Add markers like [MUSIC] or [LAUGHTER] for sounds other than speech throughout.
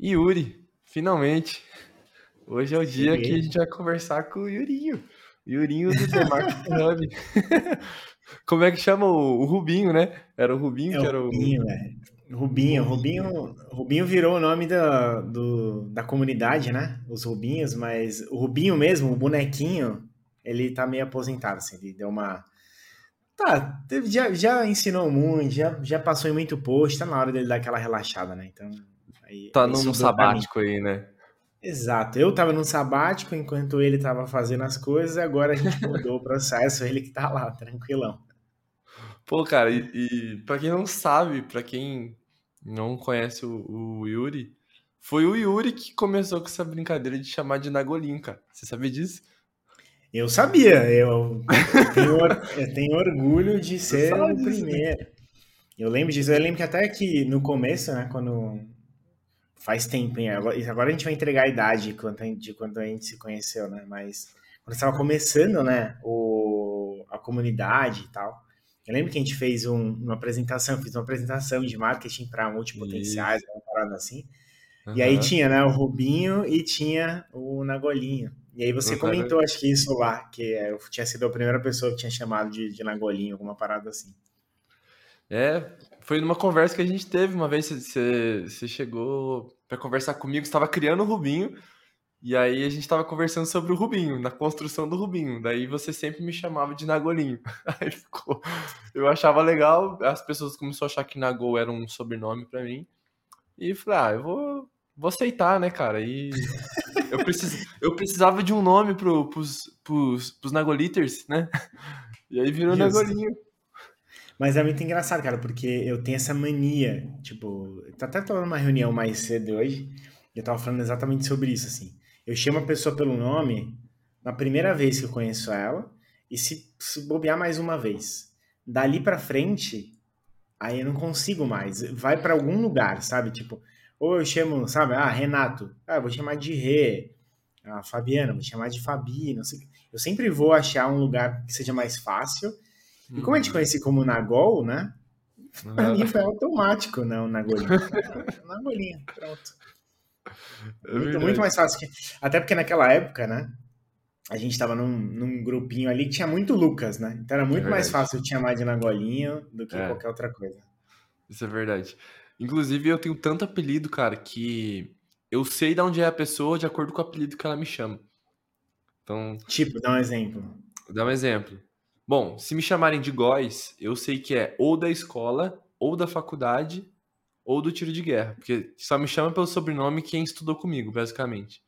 Yuri, finalmente. Hoje é o dia Sim. que a gente vai conversar com o Yurinho. Yurinho do The Market Hub. [LAUGHS] Como é que chama o, o, Rubinho, né? Era o Rubinho é que era o. Rubinho, velho. Rubinho, Rubinho, Rubinho virou o nome da, do, da comunidade, né? Os Rubinhos, mas o Rubinho mesmo, o bonequinho, ele tá meio aposentado, assim, ele deu uma. Tá, já, já ensinou muito, já, já passou em muito post, tá na hora dele dar aquela relaxada, né? Então. Aí, tá num sabático aí, né? Exato. Eu tava no sabático enquanto ele tava fazendo as coisas, agora a gente mudou o processo, [LAUGHS] ele que tá lá, tranquilão. Pô, cara, e, e para quem não sabe, para quem não conhece o, o, Yuri, foi o Yuri que começou com essa brincadeira de chamar de Nagolinho, cara. Você sabia disso? Eu sabia, eu tenho, eu tenho orgulho de ser o né? primeiro. Eu lembro disso, eu lembro que até que no começo, né, quando faz tempo, hein? Agora a gente vai entregar a idade de quando a gente se conheceu, né? Mas quando estava começando, né, o, a comunidade e tal, eu lembro que a gente fez um, uma apresentação, fiz uma apresentação de marketing para multipotenciais, uma parada assim. Uhum. E aí tinha, né, o Rubinho e tinha o Nagolinho. E aí você uhum. comentou, acho que isso lá, que eu tinha sido a primeira pessoa que tinha chamado de, de Nagolinho, alguma parada assim. É, foi numa conversa que a gente teve uma vez, você chegou para conversar comigo, estava criando o Rubinho, e aí a gente estava conversando sobre o Rubinho, na construção do Rubinho. Daí você sempre me chamava de Nagolinho. [LAUGHS] Aí ficou. Eu achava legal, as pessoas começaram a achar que Nagol era um sobrenome para mim. E falei, ah, eu vou, vou aceitar, né, cara? E [LAUGHS] eu, precis, eu precisava de um nome pro, pros, pros, pros Nagoliters, né? [LAUGHS] E aí virou Justo. Nagolinho. Mas é muito engraçado, cara, porque eu tenho essa mania, tipo, tá até tava numa reunião mais cedo hoje, e eu tava falando exatamente sobre isso, assim. Eu chamo a pessoa pelo nome na primeira vez que eu conheço ela, e se, se bobear mais uma vez. Dali pra frente, aí eu não consigo mais. Vai para algum lugar, sabe? Tipo, ou eu chamo, sabe? Ah, Renato. Ah, vou chamar de Rê. Ah, Fabiana, vou chamar de Fabi, não sei. Eu sempre vou achar um lugar que seja mais fácil e como a gente uhum. conhece como Nagol, né? Pra mim foi automático, né? O Nagolinho. [LAUGHS] Nagolinho, pronto. É muito, muito, mais fácil. Que... Até porque naquela época, né? A gente tava num, num grupinho ali que tinha muito Lucas, né? Então era muito é mais fácil te chamar de Nagolinho do que é. qualquer outra coisa. Isso é verdade. Inclusive, eu tenho tanto apelido, cara, que eu sei de onde é a pessoa de acordo com o apelido que ela me chama. Então. Tipo, dá um exemplo. Dá um exemplo. Bom, se me chamarem de Góis, eu sei que é ou da escola, ou da faculdade, ou do tiro de guerra. Porque só me chama pelo sobrenome quem estudou comigo, basicamente.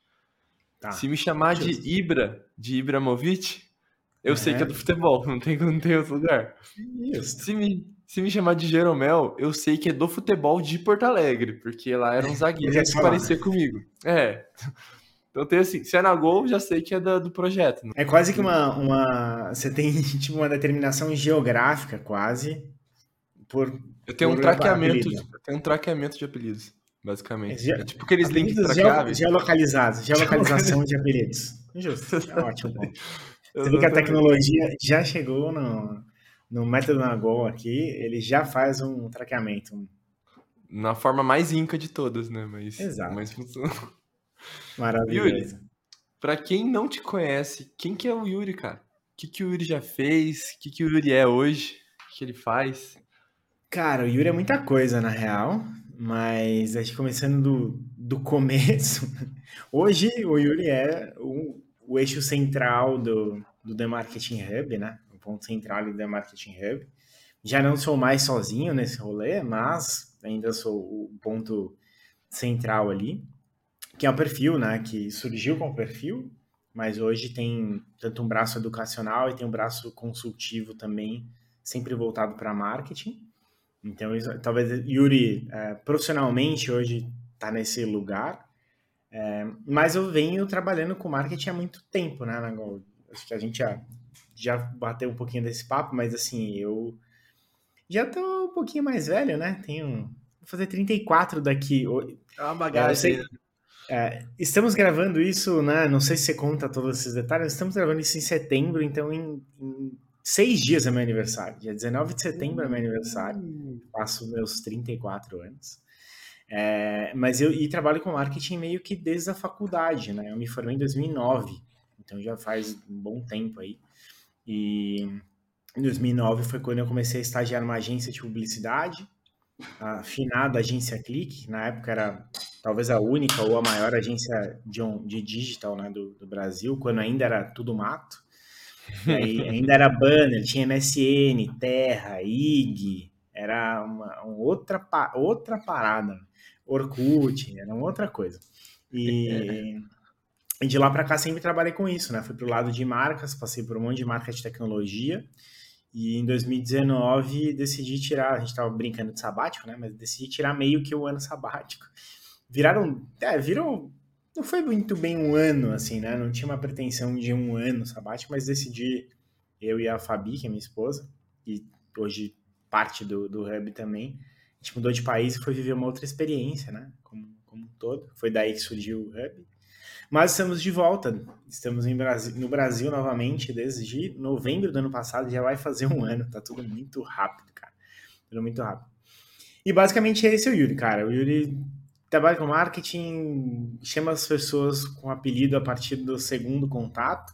Tá. Se me chamar de Ibra, de Ibramovic, eu é. sei que é do futebol, [LAUGHS] não tem, não tem outro lugar. Isso. Se me, se me chamar de Jeromel, eu sei que é do futebol de Porto Alegre, porque lá era um zagueiro que parecia comigo. É. Então tem assim, se é na Gol, já sei que é do, do projeto. Né? É quase que uma, uma. Você tem [LAUGHS] tipo uma determinação geográfica, quase. Por, eu tenho por um traqueamento. Eu tenho um traqueamento de apelidos, basicamente. Ge é tipo aqueles links traqueáveis. Geolocalizados, [LAUGHS] geolocalização de apelidos. Justo. É [LAUGHS] ótimo. Você vê que a tecnologia já chegou no, no método Nagol aqui, ele já faz um traqueamento. Na forma mais inca de todas, né? Mas, Exato. Mas funciona. Maravilhoso. Yuri, pra quem não te conhece, quem que é o Yuri, cara? O que, que o Yuri já fez? O que, que o Yuri é hoje? O que ele faz? Cara, o Yuri é muita coisa, na real. Mas acho que começando do, do começo. [LAUGHS] Hoje o Yuri é o, o eixo central do, do The Marketing Hub, né? O ponto central do The Marketing Hub. Já não sou mais sozinho nesse rolê, mas ainda sou o ponto central ali que é o perfil, né, que surgiu com o perfil, mas hoje tem tanto um braço educacional e tem um braço consultivo também, sempre voltado para marketing. Então, isso, talvez Yuri, é, profissionalmente, hoje está nesse lugar, é, mas eu venho trabalhando com marketing há muito tempo, né, Nagol? Acho que a gente já, já bateu um pouquinho desse papo, mas assim, eu já tô um pouquinho mais velho, né? Tenho. Vou fazer 34 daqui. É uma bagagem. É, é, estamos gravando isso, né? Não sei se você conta todos esses detalhes. Estamos gravando isso em setembro, então em, em seis dias é meu aniversário. Dia 19 de setembro é meu aniversário. Faço meus 34 anos. É, mas eu e trabalho com marketing meio que desde a faculdade, né? Eu me formei em 2009, então já faz um bom tempo aí. E em 2009 foi quando eu comecei a estagiar numa agência de publicidade, a finada agência Clique, na época era talvez a única ou a maior agência de, de digital né, do, do Brasil, quando ainda era tudo mato. Aí, [LAUGHS] ainda era banner, tinha MSN, Terra, IG, era uma, uma outra, outra parada. Orkut, era uma outra coisa. E, [LAUGHS] e de lá para cá sempre trabalhei com isso, né? Fui pro lado de marcas, passei por um monte de marca de tecnologia. E em 2019 decidi tirar, a gente tava brincando de sabático, né? Mas decidi tirar meio que o um ano sabático. Viraram, é, viram, não foi muito bem um ano, assim, né? Não tinha uma pretensão de um ano sabático, mas decidi, eu e a Fabi, que é minha esposa, e hoje parte do, do Hub também, a gente mudou de país e foi viver uma outra experiência, né? Como, como um todo. Foi daí que surgiu o Hub. Mas estamos de volta. Estamos Brasil, no Brasil novamente desde novembro do ano passado. Já vai fazer um ano. Tá tudo muito rápido, cara. Tudo muito rápido. E basicamente esse é o Yuri, cara. O Yuri trabalha com marketing, chama as pessoas com apelido a partir do segundo contato.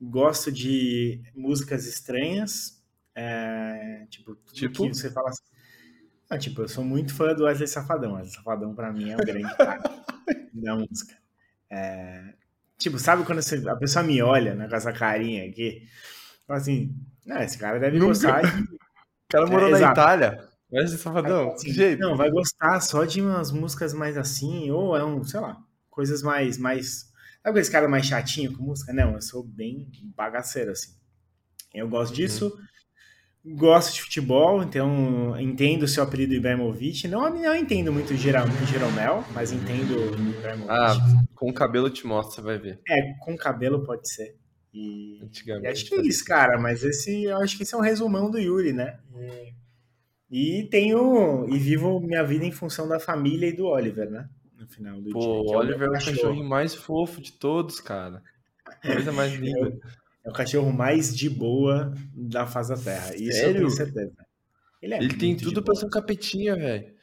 Gosto de músicas estranhas. É, tipo, tipo? você fala assim, ah, tipo, eu sou muito fã do Wesley Safadão. Wesley Safadão, pra mim, é o [LAUGHS] grande cara da música. É... Tipo, sabe quando você... a pessoa me olha né, com essa carinha aqui? Fala assim, ah, esse cara deve Nunca. gostar de... [LAUGHS] O cara morou é, na exato. Itália. Wesley Safadão, assim, que jeito. Não, vai gostar só de umas músicas mais assim, ou é um, sei lá, coisas mais... mais... Sabe esse cara mais chatinho com música? Não, eu sou bem bagaceiro, assim. Eu gosto uhum. disso gosto de futebol, então entendo o seu apelido Ibrahimovic. Não, não entendo muito Jeromel, mas entendo Ibrahimovic. Ah, com o cabelo te mostra, você vai ver. É, com cabelo pode ser. E, e acho que é isso, cara. Mas esse, eu acho que esse é um resumão do Yuri, né? E, e tenho e vivo minha vida em função da família e do Oliver, né? No final do Pô, dia. Pô, o Oliver é o cachorro mais fofo de todos, cara. Coisa mais [LAUGHS] linda. É o cachorro mais de boa da face da Terra. Isso Sério? eu tenho certeza. Ele, é ele tem tudo pra ser um capetinha, velho.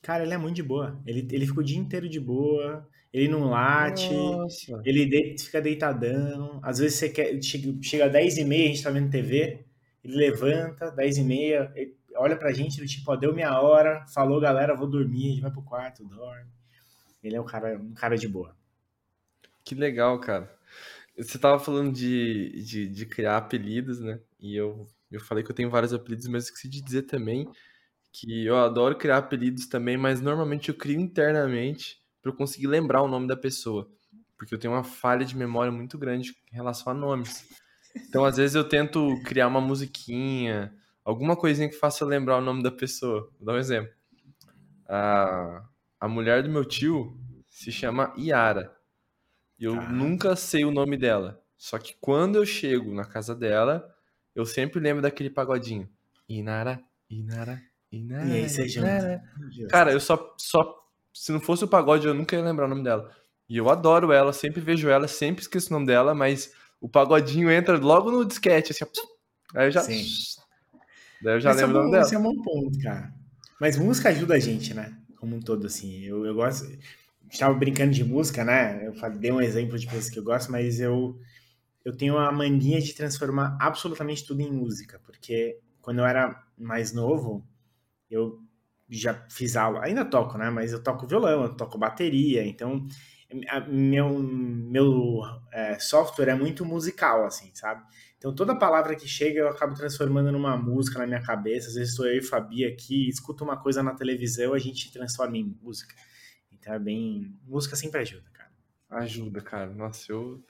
Cara, ele é muito de boa. Ele, ele fica o dia inteiro de boa. Ele não late. Nossa. Ele de, fica deitadão. Às vezes você quer. Chega, chega 10 e meia, a gente tá vendo TV. Ele levanta, 10 e meia, olha pra gente, ele tipo, ó, deu minha hora, falou, galera, vou dormir, a gente vai pro quarto, dorme. Ele é um cara, um cara de boa. Que legal, cara. Você tava falando de, de, de, criar apelidos, né? E eu, eu falei que eu tenho vários apelidos, mas esqueci de dizer também que eu adoro criar apelidos também, mas normalmente eu crio internamente para eu conseguir lembrar o nome da pessoa. Porque eu tenho uma falha de memória muito grande em relação a nomes. Então, às vezes, eu tento criar uma musiquinha, alguma coisinha que faça lembrar o nome da pessoa. Vou dar um exemplo. A, a mulher do meu tio se chama Yara. E eu ah. nunca sei o nome dela. Só que quando eu chego na casa dela, eu sempre lembro daquele pagodinho. Inara, Inara, Inara. E aí você Inara. Cara, eu só, só. Se não fosse o pagode, eu nunca ia lembrar o nome dela. E eu adoro ela, sempre vejo ela, sempre esqueço o nome dela, mas o pagodinho entra logo no disquete, assim, aí eu já. Sim. Daí eu já esse lembro é o nome dela. Esse é um bom ponto, cara. Mas música ajuda a gente, né? Como um todo, assim. Eu, eu gosto estava brincando de música, né? Eu dei um exemplo de coisas que eu gosto, mas eu, eu tenho a mania de transformar absolutamente tudo em música, porque quando eu era mais novo, eu já fiz aula, ainda toco, né? Mas eu toco violão, eu toco bateria, então a, meu, meu é, software é muito musical, assim, sabe? Então toda palavra que chega eu acabo transformando numa música na minha cabeça. Às vezes estou eu e Fabi aqui, escuto uma coisa na televisão, a gente transforma em música. Então é bem. Música sempre ajuda, cara. Ajuda, cara. Nossa, eu,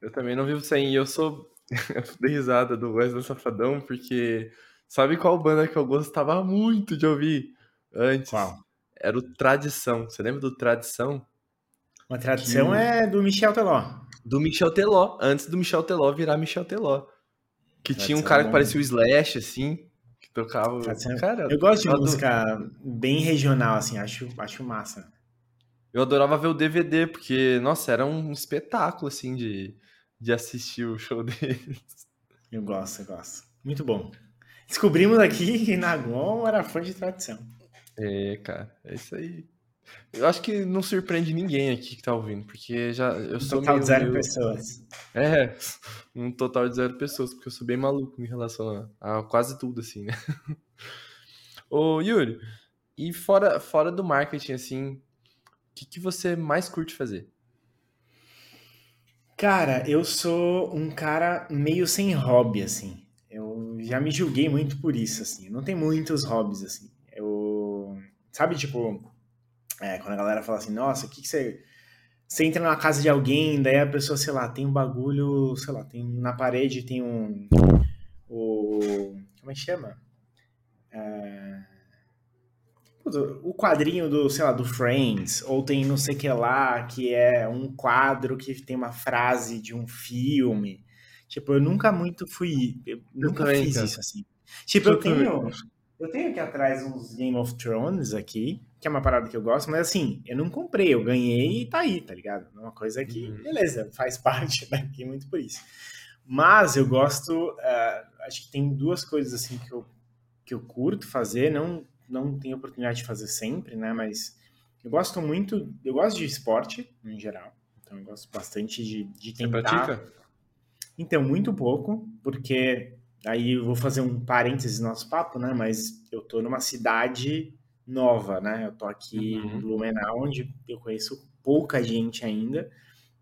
eu também não vivo sem. Eu sou. [LAUGHS] eu dei risada do Wesley Safadão, porque. Sabe qual banda que eu gostava muito de ouvir antes? Qual? Era o Tradição. Você lembra do Tradição? Uma tradição que... é do Michel Teló. Do Michel Teló, antes do Michel Teló virar Michel Teló. Que tinha um cara que parecia o Slash, assim, que tocava. Cara, eu gosto de música bem regional, assim, acho, acho massa. Eu adorava ver o DVD, porque, nossa, era um espetáculo, assim, de, de assistir o show [LAUGHS] deles. Eu gosto, eu gosto. Muito bom. Descobrimos aqui que Nagon era fã de tradição. É, cara, é isso aí. Eu acho que não surpreende ninguém aqui que tá ouvindo, porque já eu Um sou total meio, de zero meio- pessoas. É, um total de zero pessoas, porque eu sou bem maluco em relação a, a quase tudo, assim, né? [LAUGHS] Ô, Yuri, e fora, fora do marketing, assim, o que, que você mais curte fazer? Cara, eu sou um cara meio sem hobby, assim. Eu já me julguei muito por isso, assim. Não tem muitos hobbies, assim. Eu. Sabe, tipo, é, quando a galera fala assim, nossa, o que, que você. Você entra na casa de alguém, daí a pessoa, sei lá, tem um bagulho, sei lá, tem na parede tem um. O. Como é que chama? É, O quadrinho do, sei lá, do Friends, ou tem não sei o que lá, que é um quadro que tem uma frase de um filme. Tipo, eu nunca muito fui. Eu nunca também, fiz isso assim. Tipo, eu Eu tenho. Eu tenho aqui atrás uns Game of Thrones aqui, que é uma parada que eu gosto, mas assim, eu não comprei, eu ganhei e tá aí, tá ligado? É uma coisa que, Uhum. beleza, faz parte [LAUGHS] daqui muito por isso. Mas eu gosto, ah, acho que tem duas coisas assim que eu, que eu curto fazer, não, não tenho oportunidade de fazer sempre, né? Mas eu gosto muito, eu gosto de esporte em geral, então eu gosto bastante de, de Você tentar. pratica? Então, muito pouco, porque aí eu vou fazer um parênteses no nosso papo, né? Mas eu tô numa cidade nova, né? Eu tô aqui Uhum. em Blumenau, onde eu conheço pouca gente ainda.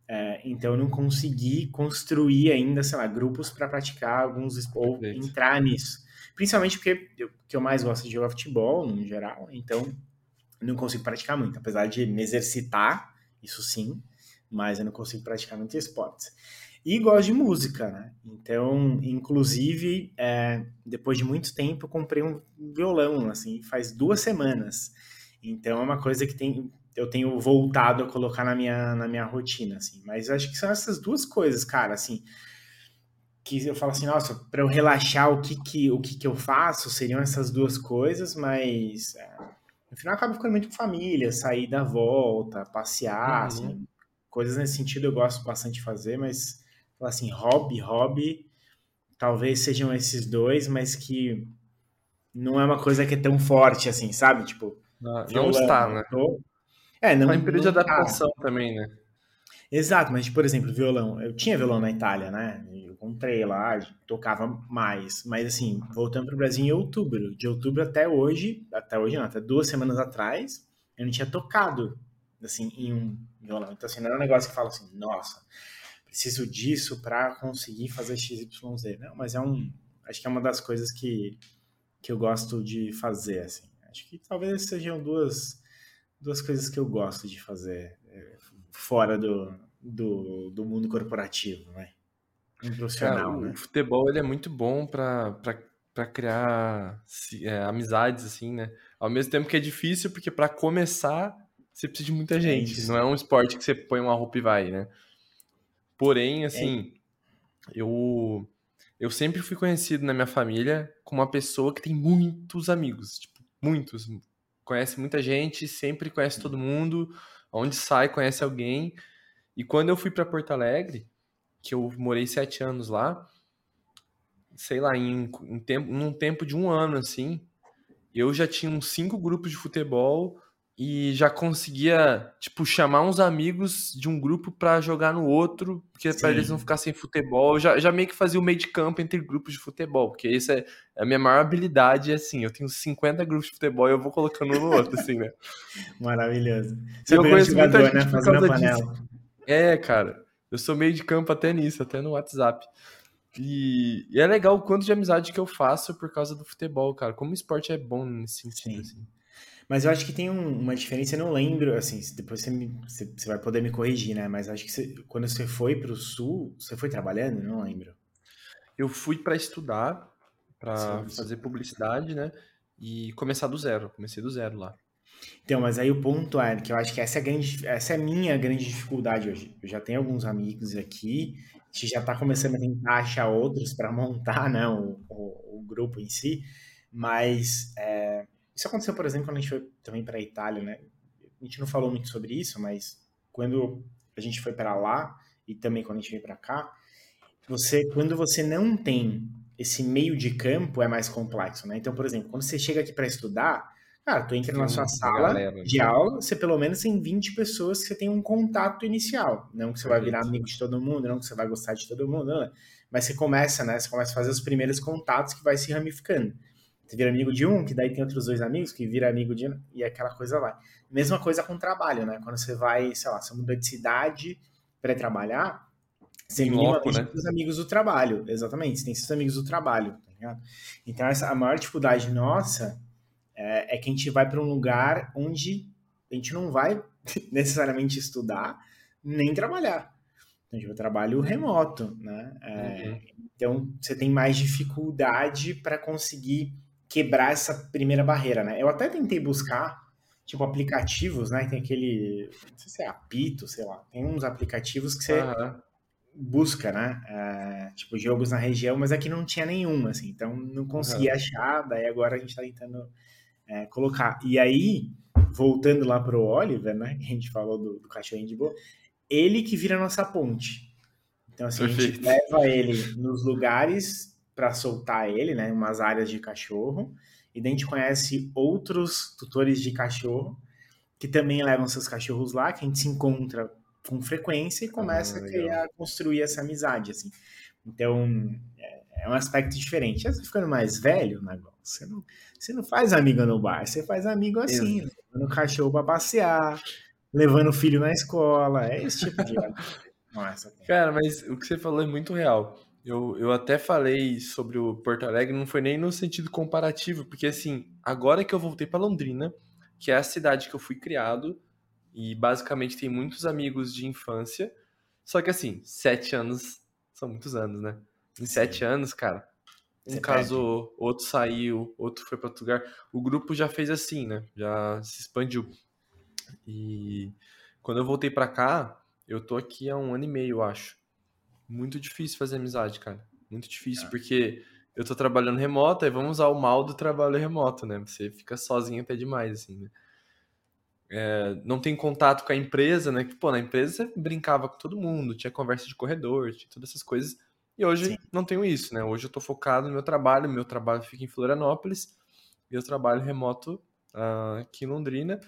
É, então eu não consegui construir ainda, sei lá, grupos para praticar alguns ou Perfeito. entrar nisso. Principalmente porque eu, que eu mais gosto de jogar futebol, no geral, então não consigo praticar muito, apesar de me exercitar, isso sim, mas eu não consigo praticar muito esportes. E gosto de música, né? Então, inclusive, é, depois de muito tempo, eu comprei um violão, assim, faz duas semanas. Então, é uma coisa que tem, eu tenho voltado a colocar na minha, na minha rotina, assim. Mas acho que são essas duas coisas, cara, assim, que eu falo assim, nossa, para eu relaxar, o que que, o que que eu faço seriam essas duas coisas, mas é, no final acaba ficando muito com família, sair da volta, passear, Uhum. assim, coisas nesse sentido eu gosto bastante de fazer, mas falar assim, hobby, hobby, talvez sejam esses dois, mas que não é uma coisa que é tão forte assim, sabe? Tipo, Não, não violão, está, né? tô- É, não, Tá em período de não tá. adaptação também, né? Exato, mas, por exemplo, violão. Eu tinha violão na Itália, né? Eu comprei lá, tocava mais. Mas, assim, voltando para o Brasil em outubro. De outubro até hoje, até hoje não, até duas semanas atrás, eu não tinha tocado, assim, em um violão. Então, assim, não é um negócio que fala assim, nossa, preciso disso para conseguir fazer XYZ. Não, mas é um... Acho que é uma das coisas que, que eu gosto de fazer, assim. Acho que talvez sejam duas, duas coisas que eu gosto de fazer é, fora do, do, do mundo corporativo, né? Um Cara, profissional, o né? futebol ele é muito bom pra, pra, pra criar é, amizades, assim, né? Ao mesmo tempo que é difícil, porque pra começar você precisa de muita gente. isso. Não é um esporte que você põe uma roupa e vai, né? Porém, É. assim, eu, eu sempre fui conhecido na minha família como uma pessoa que tem muitos amigos, tipo, muitos. Conhece muita gente, sempre conhece todo mundo, onde sai conhece alguém. E quando eu fui pra Porto Alegre, que eu morei sete anos lá, sei lá, em, em tempo, num tempo de um ano, assim, eu já tinha uns cinco grupos de futebol e já conseguia, tipo, chamar uns amigos de um grupo pra jogar no outro, porque pra Sim. eles não ficassem em futebol. Eu já, já meio que fazia o meio de campo entre grupos de futebol, porque isso é a minha maior habilidade, é assim, eu tenho 50 grupos de futebol e eu vou colocando um no outro, assim, né? [LAUGHS] Maravilhoso. Você é eu conheço muita jogador, gente né? por causa disso. panela. É, cara, eu sou meio de campo até nisso, até no WhatsApp. E, e é legal o quanto de amizade que eu faço por causa do futebol, cara. Como o esporte é bom nesse sentido, Sim. assim. Mas eu acho que tem um- uma diferença, eu não lembro, assim, depois você, me- você, você vai poder me corrigir, né? Mas acho que você- quando você foi pro sul, você foi trabalhando? Não lembro. Eu fui pra estudar, sim. fazer publicidade, né? E começar do zero. Comecei do zero lá. Então, mas aí o ponto é que eu acho que essa é a, grande, essa é a minha grande dificuldade hoje. Eu já tenho alguns amigos aqui, a gente já está começando a tentar achar outros para montar [LAUGHS] né, o, o, o grupo em si, mas é, isso aconteceu, por exemplo, quando a gente foi também para a Itália, né? A gente não falou muito sobre isso, mas quando a gente foi para lá e também quando a gente veio para cá, você, quando você não tem esse meio de campo, é mais complexo, né? Então, por exemplo, quando você chega aqui para estudar, Cara, tu entra na sua sala galera, de aula, você pelo menos tem 20 pessoas que você tem um contato inicial. Não que você vai virar amigo de todo mundo, não que você vai gostar de todo mundo, não. Mas você começa, né? Você começa a fazer os primeiros contatos que vai se ramificando. Você vira amigo de um, que daí tem outros dois amigos, que vira amigo de. E aquela coisa vai. Mesma coisa com o trabalho, né? Quando você vai, sei lá, você muda de cidade para trabalhar, você minimamente né? os amigos do trabalho. Exatamente, você tem seus amigos do trabalho, tá ligado? Então, essa, a maior dificuldade nossa é, é que a gente vai para um lugar onde a gente não vai [LAUGHS] necessariamente estudar nem trabalhar. Então, tipo, eu trabalho remoto, né? É, uhum. Então, você tem mais dificuldade para conseguir quebrar essa primeira barreira, né? Eu até tentei buscar, tipo, aplicativos, né? Tem aquele, não sei se é apito, sei lá. Tem uns aplicativos que você uhum. busca, né? É, tipo, jogos na região, mas aqui não tinha nenhum, assim. Então, não consegui uhum. achar, daí agora a gente tá tentando é, colocar. E aí, voltando lá pro Oliver, né? Que a gente falou do, do cachorrinho de boa, ele que vira a nossa ponte. Então, assim, Perfeito. a gente leva ele nos lugares para soltar ele, né? Umas áreas de cachorro. E daí a gente conhece outros tutores de cachorro que também levam seus cachorros lá, que a gente se encontra com frequência e começa ah, a criar, construir essa amizade, assim. Então, é, é um aspecto diferente. Você ficando mais velho, né, você não, você não faz amigo no bar, você faz amigo assim, levando o cachorro para passear, levando o filho na escola, é esse tipo de [LAUGHS] Nossa, cara, mas o que você falou é muito real. Eu, eu até falei sobre o Porto Alegre, não foi nem no sentido comparativo, porque assim, agora que eu voltei para Londrina, que é a cidade que eu fui criado, e basicamente tem muitos amigos de infância, só que assim, sete anos são muitos anos, né? Em sete anos, cara, um Você casou, perde. outro saiu, outro foi para outro lugar. O grupo já fez assim, né? Já se expandiu. E quando eu voltei para cá, eu tô aqui há um ano e meio, eu acho. Muito difícil fazer amizade, cara. Muito difícil, é. porque eu tô trabalhando remoto, aí vamos usar o mal do trabalho remoto, né? Você fica sozinho até demais, assim, né? É, não tem contato com a empresa, né? Que, pô, na empresa você brincava com todo mundo, tinha conversa de corredor, tinha todas essas coisas. E hoje Sim. não tenho isso, né? Hoje eu tô focado no meu trabalho, meu trabalho fica em Florianópolis, e eu trabalho remoto uh, aqui em Londrina.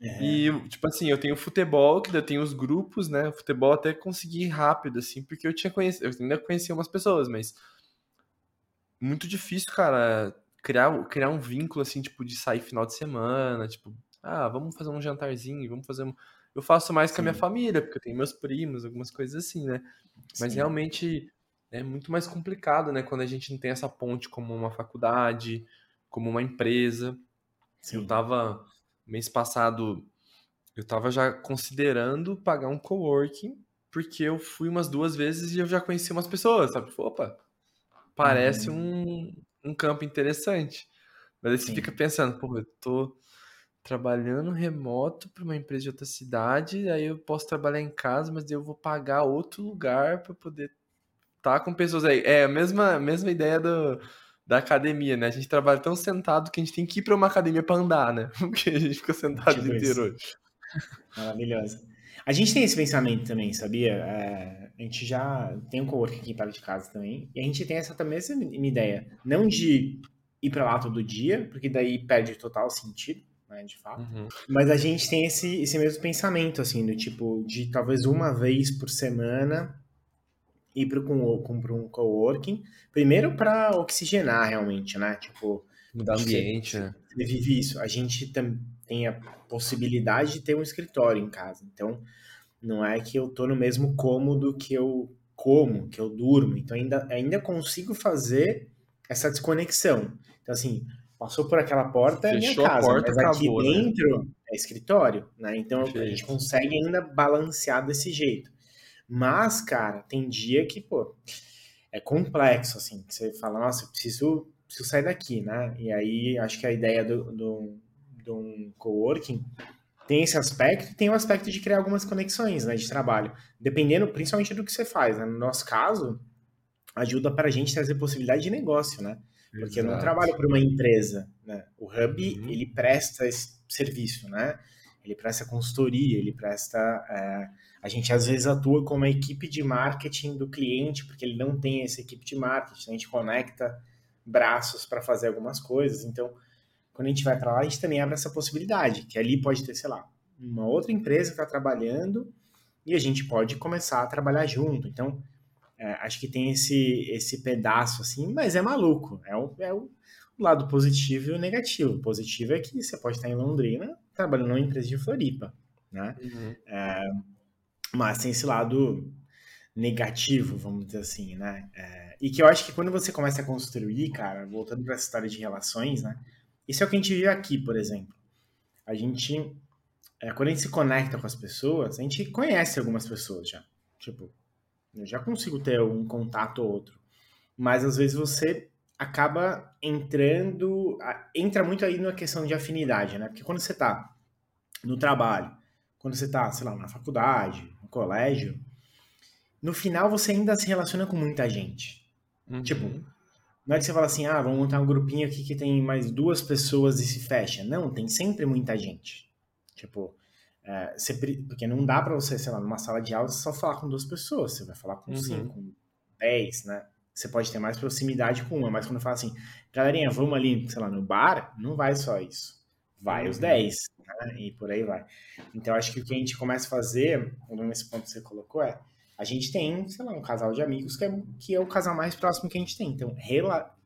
É. E, tipo assim, eu tenho futebol, que eu tenho os grupos, né? O futebol até consegui rápido, assim, porque eu tinha conhecido, eu ainda conhecia umas pessoas, mas muito difícil, cara, criar, criar um vínculo, assim, tipo, de sair final de semana, tipo, ah, vamos fazer um jantarzinho, vamos fazer um... Eu faço mais Sim. com a minha família, porque eu tenho meus primos, algumas coisas assim, né? Mas Sim. realmente é muito mais complicado, né? Quando a gente não tem essa ponte como uma faculdade, como uma empresa. Sim. Eu tava mês passado eu tava já considerando pagar um coworking, porque eu fui umas duas vezes e eu já conheci umas pessoas, sabe? Opa, parece uhum. um, um campo interessante. Mas aí você Sim. fica pensando, pô, eu tô trabalhando remoto para uma empresa de outra cidade, aí eu posso trabalhar em casa, mas eu vou pagar outro lugar para poder estar tá com pessoas aí. É a mesma, mesma ideia do, da academia, né? A gente trabalha tão sentado que a gente tem que ir para uma academia para andar, né? [LAUGHS] Porque a gente fica sentado tipo o dia inteiro hoje. Maravilhoso. A gente tem esse pensamento também, sabia? É, a gente já tem um coworking aqui para de casa também, e a gente tem essa também essa ideia, não de ir para lá todo dia, porque daí perde total sentido, né, de fato. Uhum. Mas a gente tem esse, esse mesmo pensamento, assim, do tipo, de talvez uma vez por semana ir para um coworking, primeiro para oxigenar realmente, né? Tipo, mudar o ambiente, né? Você vive isso. A gente tem a possibilidade de ter um escritório em casa. Então, não é que eu tô no mesmo cômodo que eu como, que eu durmo. Então, ainda, ainda consigo fazer essa desconexão. Então, assim, passou por aquela porta, é minha casa, porta, mas aqui acabou, né? dentro né? é escritório, né? Então, Perfeito. a gente consegue ainda balancear desse jeito. Mas, cara, tem dia que, pô, é complexo, assim. Você fala, nossa, eu preciso, preciso sair daqui, né? E aí, acho que a ideia do, do, do um coworking tem esse aspecto e tem o aspecto de criar algumas conexões, né, de trabalho. Dependendo, principalmente do que você faz, né? No nosso caso, ajuda para a gente trazer possibilidade de negócio, né? Porque Exato. eu não trabalho para uma empresa, né? O Hub, uhum. ele presta esse serviço, né? Ele presta consultoria, ele presta... É a gente às vezes atua como a equipe de marketing do cliente, porque ele não tem essa equipe de marketing, a gente conecta braços para fazer algumas coisas. Então, quando a gente vai para lá, a gente também abre essa possibilidade, que ali pode ter, sei lá, uma outra empresa que está trabalhando e a gente pode começar a trabalhar junto. Então, é, acho que tem esse, esse pedaço assim, mas é maluco. É o, é o lado positivo e o negativo. O positivo é que você pode estar em Londrina trabalhando numa empresa de Floripa, né? Uhum. É, mas tem esse lado negativo, vamos dizer assim, né? É, e que eu acho que quando você começa a construir, cara, voltando para essa história de relações, né? Isso é o que a gente vive aqui, por exemplo. A gente, é, quando a gente se conecta com as pessoas, a gente conhece algumas pessoas já. Tipo, eu já consigo ter um contato ou outro. Mas às vezes você acaba entrando, entra muito aí na questão de afinidade, né? Porque quando você tá no trabalho, quando você tá, sei lá, na faculdade, no colégio, no final você ainda se relaciona com muita gente. Uhum. Tipo, não é que você fala assim, ah, vamos montar um grupinho aqui que tem mais duas pessoas e se fecha. Não, tem sempre muita gente. Tipo, é, você, porque não dá para você, sei lá, numa sala de aula só falar com duas pessoas. Você vai falar com uhum. cinco, com dez, né? Você pode ter mais proximidade com uma, mas quando fala assim, galerinha, vamos ali, sei lá, no bar, não vai só isso. Vai uhum. os dez, né? E por aí vai. Então, acho que o que a gente começa a fazer, nesse ponto que você colocou, é a gente tem, sei lá, um casal de amigos que é, que é o casal mais próximo que a gente tem. Então, rela,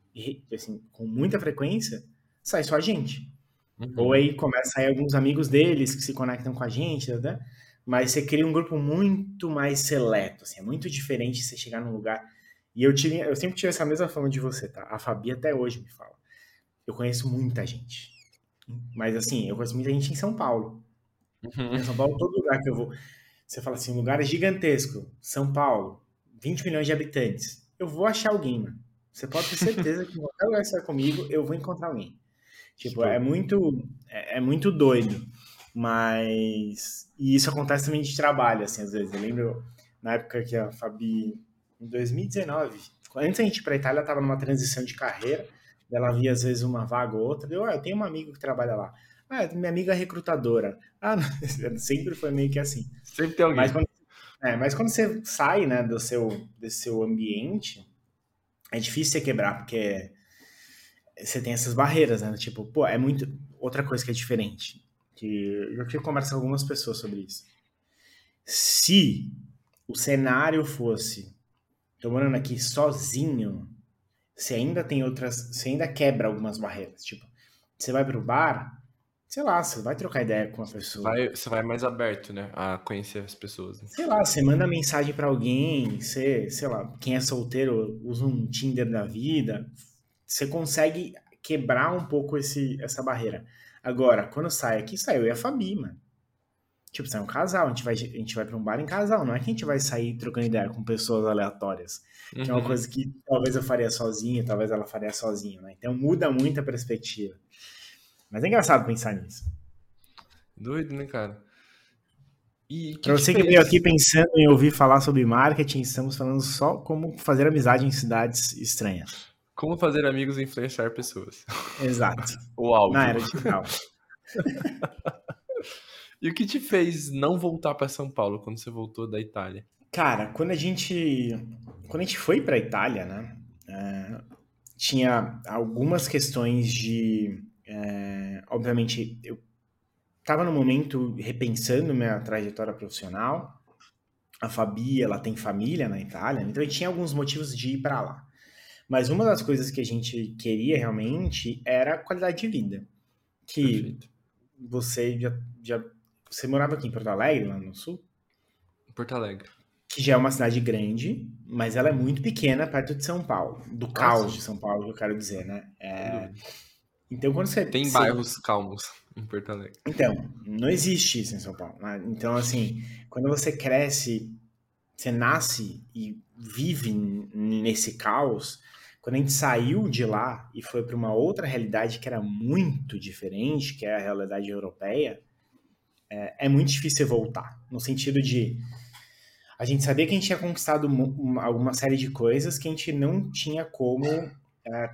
assim, com muita frequência, sai só a gente. Uhum. Ou aí começa a sair alguns amigos deles que se conectam com a gente, né? Mas você cria um grupo muito mais seleto, assim, é muito diferente você chegar num lugar. E eu tive, eu sempre tive essa mesma fama de você, tá? A Fabi até hoje me fala. Eu conheço muita gente. Mas assim, eu conheço muita gente em São Paulo. Uhum. Em São Paulo, todo lugar que eu vou. Você fala assim, um lugar gigantesco, São Paulo, 20 milhões de habitantes. Eu vou achar alguém, mano. Você pode ter certeza que qualquer lugar que você vai comigo, eu vou encontrar alguém. Tipo, é muito, é, é, muito doido. Mas. E isso acontece também de trabalho, assim, às vezes. Eu lembro na época que a Fabi, em 2019, antes a gente ir pra Itália, ela tava numa transição de carreira. Ela via, às vezes, uma vaga ou outra. Eu, ah, eu tenho uma amiga que trabalha lá. Ah, minha amiga é recrutadora. [LAUGHS] Ah, sempre foi meio que assim. Sempre tem alguém. Mas quando, é, mas quando você sai, né, do seu, desse seu ambiente, é difícil você quebrar, porque você tem essas barreiras, né? Tipo, pô, é muito. Outra coisa que é diferente. Que eu tive conversa com algumas pessoas sobre isso. Se o cenário fosse. Tô morando aqui sozinho, você ainda tem outras. Você ainda quebra algumas barreiras. Tipo, você vai pro bar, sei lá, você vai trocar ideia com a pessoa. Vai, você vai mais aberto, né, a conhecer as pessoas. Né? Sei lá, você manda mensagem para alguém, você, sei lá, quem é solteiro usa um Tinder da vida, você consegue quebrar um pouco esse, essa barreira. Agora, quando sai aqui, saiu e a Fabi, mano. Tipo, sai um casal, a gente vai, a gente vai pra um bar em casal, não é que a gente vai sair trocando ideia com pessoas aleatórias. Que é uma uhum. coisa que talvez eu faria sozinho, talvez ela faria sozinho, né? Então muda muito a perspectiva. Mas é engraçado pensar nisso. Doido, né, cara? E pra você que veio aqui pensando em ouvir falar sobre marketing, estamos falando só como fazer amizade em cidades estranhas. Como fazer amigos e influenciar pessoas. Exato. [LAUGHS] o áudio. Na era digital. [LAUGHS] e o que te fez não voltar para São Paulo quando você voltou da Itália? Cara, quando a gente quando a gente foi para Itália, né, é, tinha algumas questões de é, obviamente, eu estava no momento repensando minha trajetória profissional. A Fabi, ela tem família na Itália, então a gente tinha alguns motivos de ir para lá. Mas uma das coisas que a gente queria realmente era a qualidade de vida. Que Perfeito. você já, já. Você morava aqui em Porto Alegre, lá no sul? Porto Alegre. Que já é uma cidade grande, mas ela é muito pequena perto de São Paulo. Do Nossa. caos de São Paulo, que eu quero dizer, né? É, então, quando você. Tem você... bairros calmos em Porto Alegre. Então, não existe isso em São Paulo. Né? Então, assim, quando você cresce, você nasce e vive nesse caos. Quando a gente saiu de lá e foi para uma outra realidade que era muito diferente, que é a realidade europeia, é, é muito difícil voltar. No sentido de a gente sabia que a gente tinha conquistado uma, alguma série de coisas que a gente não tinha como é,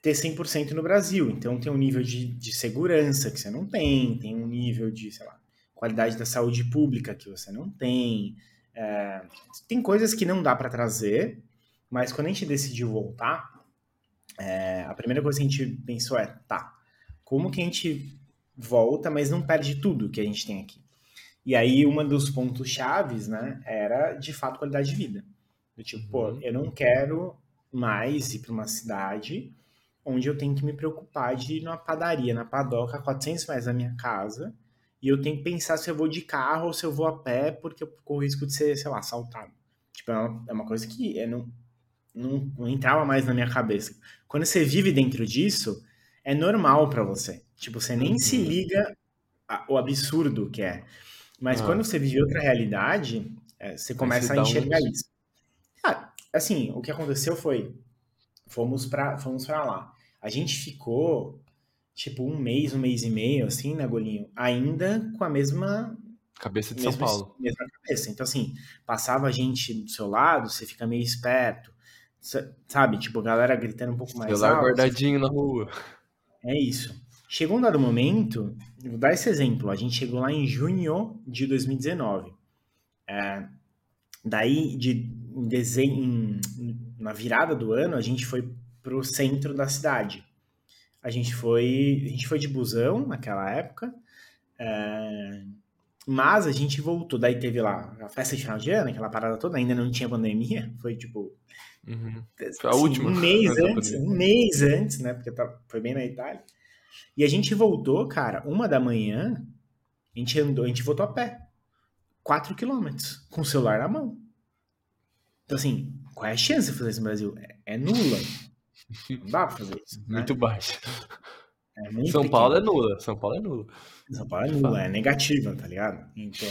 ter 100% no Brasil. Então tem um nível de, de segurança que você não tem, tem um nível de, sei lá, qualidade da saúde pública que você não tem. É, tem coisas que não dá para trazer, mas quando a gente decidiu voltar, é, a primeira coisa que a gente pensou é, tá, como que a gente volta, mas não perde tudo que a gente tem aqui. E aí, um dos pontos chaves, né, era de fato qualidade de vida. Do tipo, pô, Uhum. eu não quero mais ir para uma cidade onde eu tenho que me preocupar de ir numa padaria, na padoca, a 400 metros da minha casa, e eu tenho que pensar se eu vou de carro ou se eu vou a pé, porque eu corro o risco de ser, sei lá, assaltado. Tipo, é uma, é uma coisa que é, não, não, não entrava mais na minha cabeça. Quando você vive dentro disso, é normal pra você. Tipo, você nem se Uhum. liga a- o absurdo que é. Mas Ah. quando você vive outra realidade, é, você começa a enxergar uns- isso. Ah, assim, o que aconteceu foi, fomos pra, fomos pra lá. A gente ficou, tipo, um mês, um mês e meio, assim, né, Golinho? Ainda com a mesma Cabeça de São Paulo. mesma cabeça. Então, assim, passava gente do seu lado, você fica meio esperto. Sa- Sabe? Tipo, a galera gritando um pouco mais Celular alto. guardadinho na rua. É isso. Chegou um dado momento, vou dar esse exemplo. A gente chegou lá em junho de 2019. É, daí, de, em dezembro, em- na virada do ano, a gente foi pro centro da cidade. A gente foi, a gente foi de busão naquela época. é, mas a gente voltou. Daí teve lá a festa de final de ano, aquela parada toda. Ainda não tinha pandemia. Foi tipo Uhum. Foi a assim, última. Um mês antes [LAUGHS] da antes, pandemia. um mês antes, né? Porque tá- foi bem na Itália. E a gente voltou, cara, uma da manhã, a gente andou, a gente voltou a pé. Quatro quilômetros, com o celular na mão. Então, assim, qual é a chance de fazer isso no Brasil? É, é nula. Não dá pra fazer isso. Né? Muito baixo. É muito São pequeno. Paulo é nula. São Paulo é nula. São Paulo é nula, é negativa, tá ligado? Então.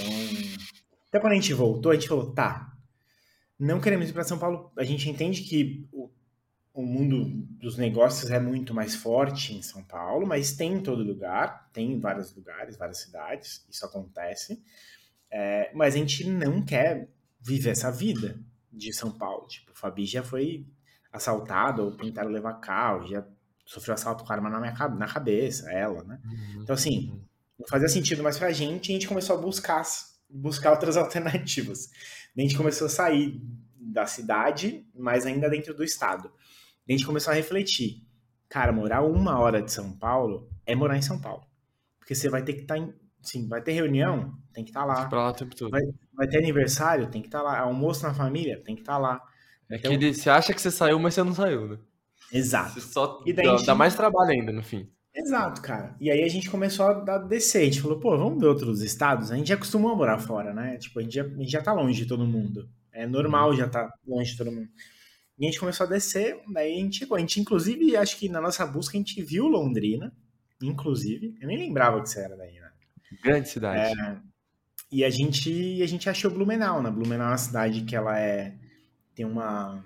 Até quando a gente voltou, a gente falou, tá, não queremos ir pra São Paulo. A gente entende que o, o mundo dos negócios é muito mais forte em São Paulo, mas tem em todo lugar, tem em vários lugares, várias cidades, isso acontece. É, mas a gente não quer viver essa vida de São Paulo. Tipo, o Fabi já foi assaltado ou tentaram levar carro, já sofreu assalto com arma na, minha, na cabeça, ela, né? Então, assim, não fazia sentido mais pra gente a gente começou a buscar, buscar outras [LAUGHS] alternativas. A gente começou a sair da cidade, mas ainda dentro do estado. A gente começou a refletir. Cara, morar uma hora de São Paulo é morar em São Paulo. Porque você vai ter que estar em. Sim, vai ter reunião, tem que estar lá. Pra lá o tempo todo. Vai, vai ter aniversário, tem que estar lá. Almoço na família, tem que estar lá. É Então- que você acha que você saiu, mas você não saiu, né? Exato. Você só E daí dá, gente- dá mais trabalho ainda no fim. Exato, cara. E aí a gente começou a dar- descer. A gente falou, pô, vamos ver outros estados? A gente já acostumou a morar fora, né? Tipo, a gente já, a gente já tá longe de todo mundo. É normal já tá longe de todo mundo. E a gente começou a descer, daí a gente chegou. A gente, inclusive, acho que na nossa busca a gente viu Londrina, inclusive. Eu nem lembrava que você era daí, né? Grande cidade. E a gente, a gente achou Blumenau, né? Blumenau é uma cidade que ela é, tem uma,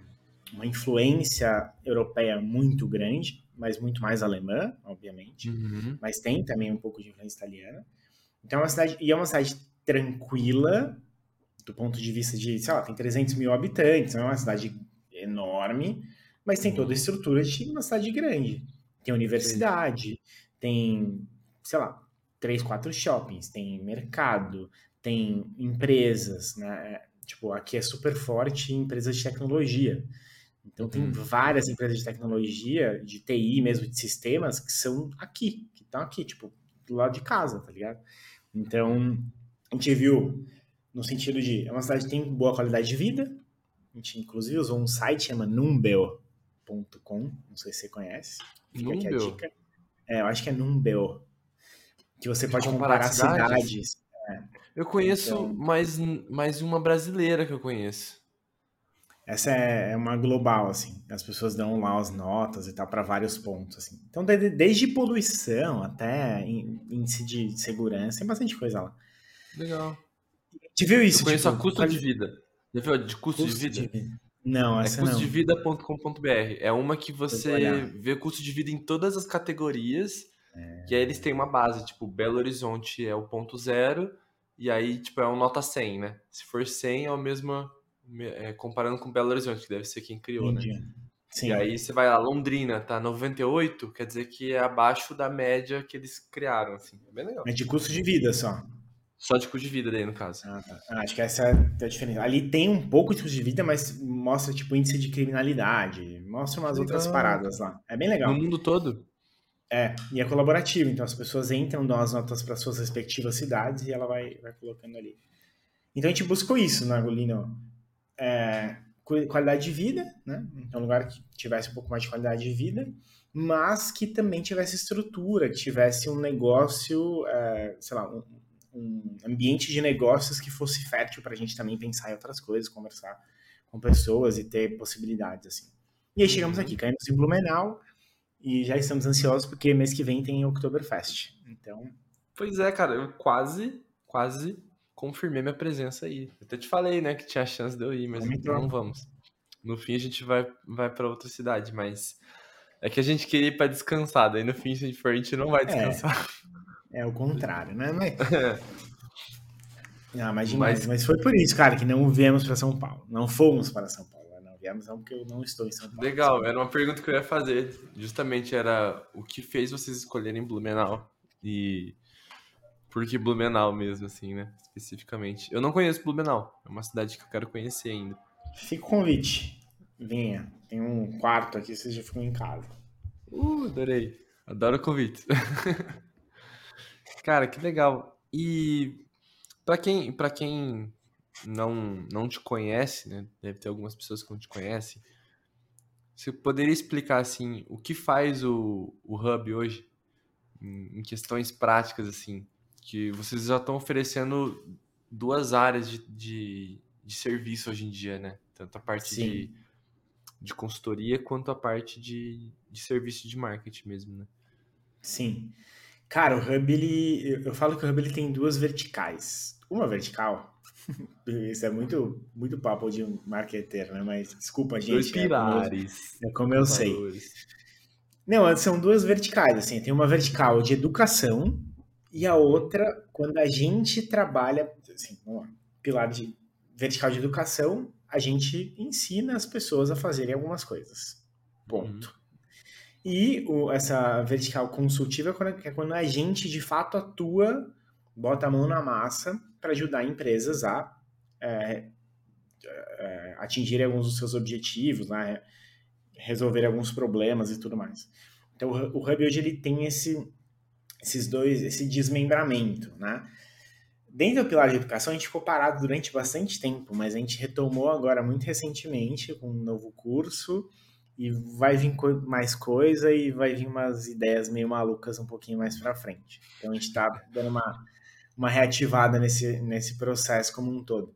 uma influência europeia muito grande, mas muito mais alemã, obviamente Uhum. mas tem também um pouco de influência italiana. Então é uma cidade, e é uma cidade tranquila, do ponto de vista de, sei lá, tem 300 mil habitantes, não é uma cidade enorme, mas tem toda a estrutura de uma cidade grande. Tem universidade, tem, sei lá, três, quatro shoppings, tem mercado, tem empresas, né? Tipo, aqui é super forte em empresas de tecnologia. Então tem Uhum. várias empresas de tecnologia, de TI mesmo, de sistemas, que são aqui, que estão aqui, tipo, do lado de casa, tá ligado? Então, a gente viu no sentido de, é uma cidade que tem boa qualidade de vida, a gente inclusive usou um site, chama numbeo.com, não sei se você conhece, fica aqui a Numbeo? dica. É, eu acho que é Numbeo, que você pode comparar comparar cidades? cidades. Eu conheço Então- mais, mais uma brasileira que eu conheço. Essa é é uma global, assim. As pessoas dão lá as notas e tal para vários pontos, assim. Então, de- desde poluição até índice de segurança, tem bastante coisa lá. Legal. A gente viu isso, eu conheço tipo, a custo de vida. Já viu de custo, custo de vida? Não, É essa não. custodevida.com.br. É uma que você vê custo de vida em todas as categorias. É. E aí eles têm uma base, tipo, Belo Horizonte é o ponto zero. E aí, tipo, é um nota 100, né? Se for 100, é o mesmo... é, comparando com Belo Horizonte, que deve ser quem criou, né? Sim. E aí você vai lá, Londrina tá 98, quer dizer que é abaixo da média que eles criaram, assim. É bem legal. É de custo de vida só. Só de custo de vida daí, no caso. Ah, tá. Ah, acho que essa é a diferença. Ali tem um pouco de custo de vida, mas mostra, tipo, índice de criminalidade. Mostra umas Legal. outras paradas lá. É bem legal. No mundo todo? É, e é colaborativo, então as pessoas entram, dão as notas para suas respectivas cidades e ela vai, vai colocando ali. Então a gente buscou isso na Golino. É, qualidade de vida, né? Então, um lugar que tivesse um pouco mais de qualidade de vida, mas que também tivesse estrutura, que tivesse um negócio, é, sei lá, um, um, ambiente de negócios que fosse fértil para a gente também pensar em outras coisas, conversar com pessoas e ter possibilidades, assim. E aí chegamos aqui, caímos em Blumenau e já estamos ansiosos porque mês que vem tem Oktoberfest. Então... Pois é, cara, eu quase, quase confirmei minha presença aí. Eu até te falei, né, que tinha chance de eu ir, mas não vamos. No fim a gente vai, vai para outra cidade, mas é que a gente queria ir para descansar, daí no fim se a gente for a gente não vai é. descansar. É, o contrário, né? Mas... Não, [LAUGHS] mas, mas, mas foi por isso, cara, que não viemos para São Paulo. Não fomos para São Paulo. Não viemos não porque eu não estou em São Paulo. Legal, era uma pergunta que eu ia fazer. Justamente era o que fez vocês escolherem Blumenau. E por que Blumenau mesmo, assim, né? Especificamente. Eu não conheço Blumenau. É uma cidade que eu quero conhecer ainda. Fica o convite. Venha. Tem um quarto aqui, vocês já ficam em casa. Uh, adorei. Adoro o convite. [LAUGHS] Cara, que legal. E para quem, pra quem não, não te conhece, né? Deve ter algumas pessoas que não te conhecem. Você poderia explicar assim o que faz o, o Hub hoje em, questões práticas assim? que vocês já estão oferecendo duas áreas de, de, de, serviço hoje em dia, né? Tanto a parte de, de consultoria quanto a parte de, de serviço de marketing mesmo, né? Sim. Cara, o Hub, ele, eu falo que o Hub ele tem duas verticais. Uma vertical, [LAUGHS] isso é muito, muito papo de um marketer, né? Mas desculpa, gente. Dois pilares. É como eu, é como eu sei. Não, são duas verticais, assim. Tem uma vertical de educação, e a outra, quando a gente trabalha, assim, vamos lá, pilar de vertical de educação, a gente ensina as pessoas a fazerem algumas coisas. Ponto. Uhum. E o, essa vertical consultiva é quando, é quando a gente de fato atua, bota a mão na massa para ajudar empresas a é, é, atingirem alguns dos seus objetivos, né? resolver alguns problemas e tudo mais. Então o Hub hoje ele tem esse esses dois, esse desmembramento, né? Dentro do pilar de educação, a gente ficou parado durante bastante tempo, mas a gente retomou agora muito recentemente com um novo curso e vai vir co mais coisa e vai vir umas ideias meio malucas um pouquinho mais para frente. Então a gente está dando uma, uma reativada nesse, nesse processo como um todo.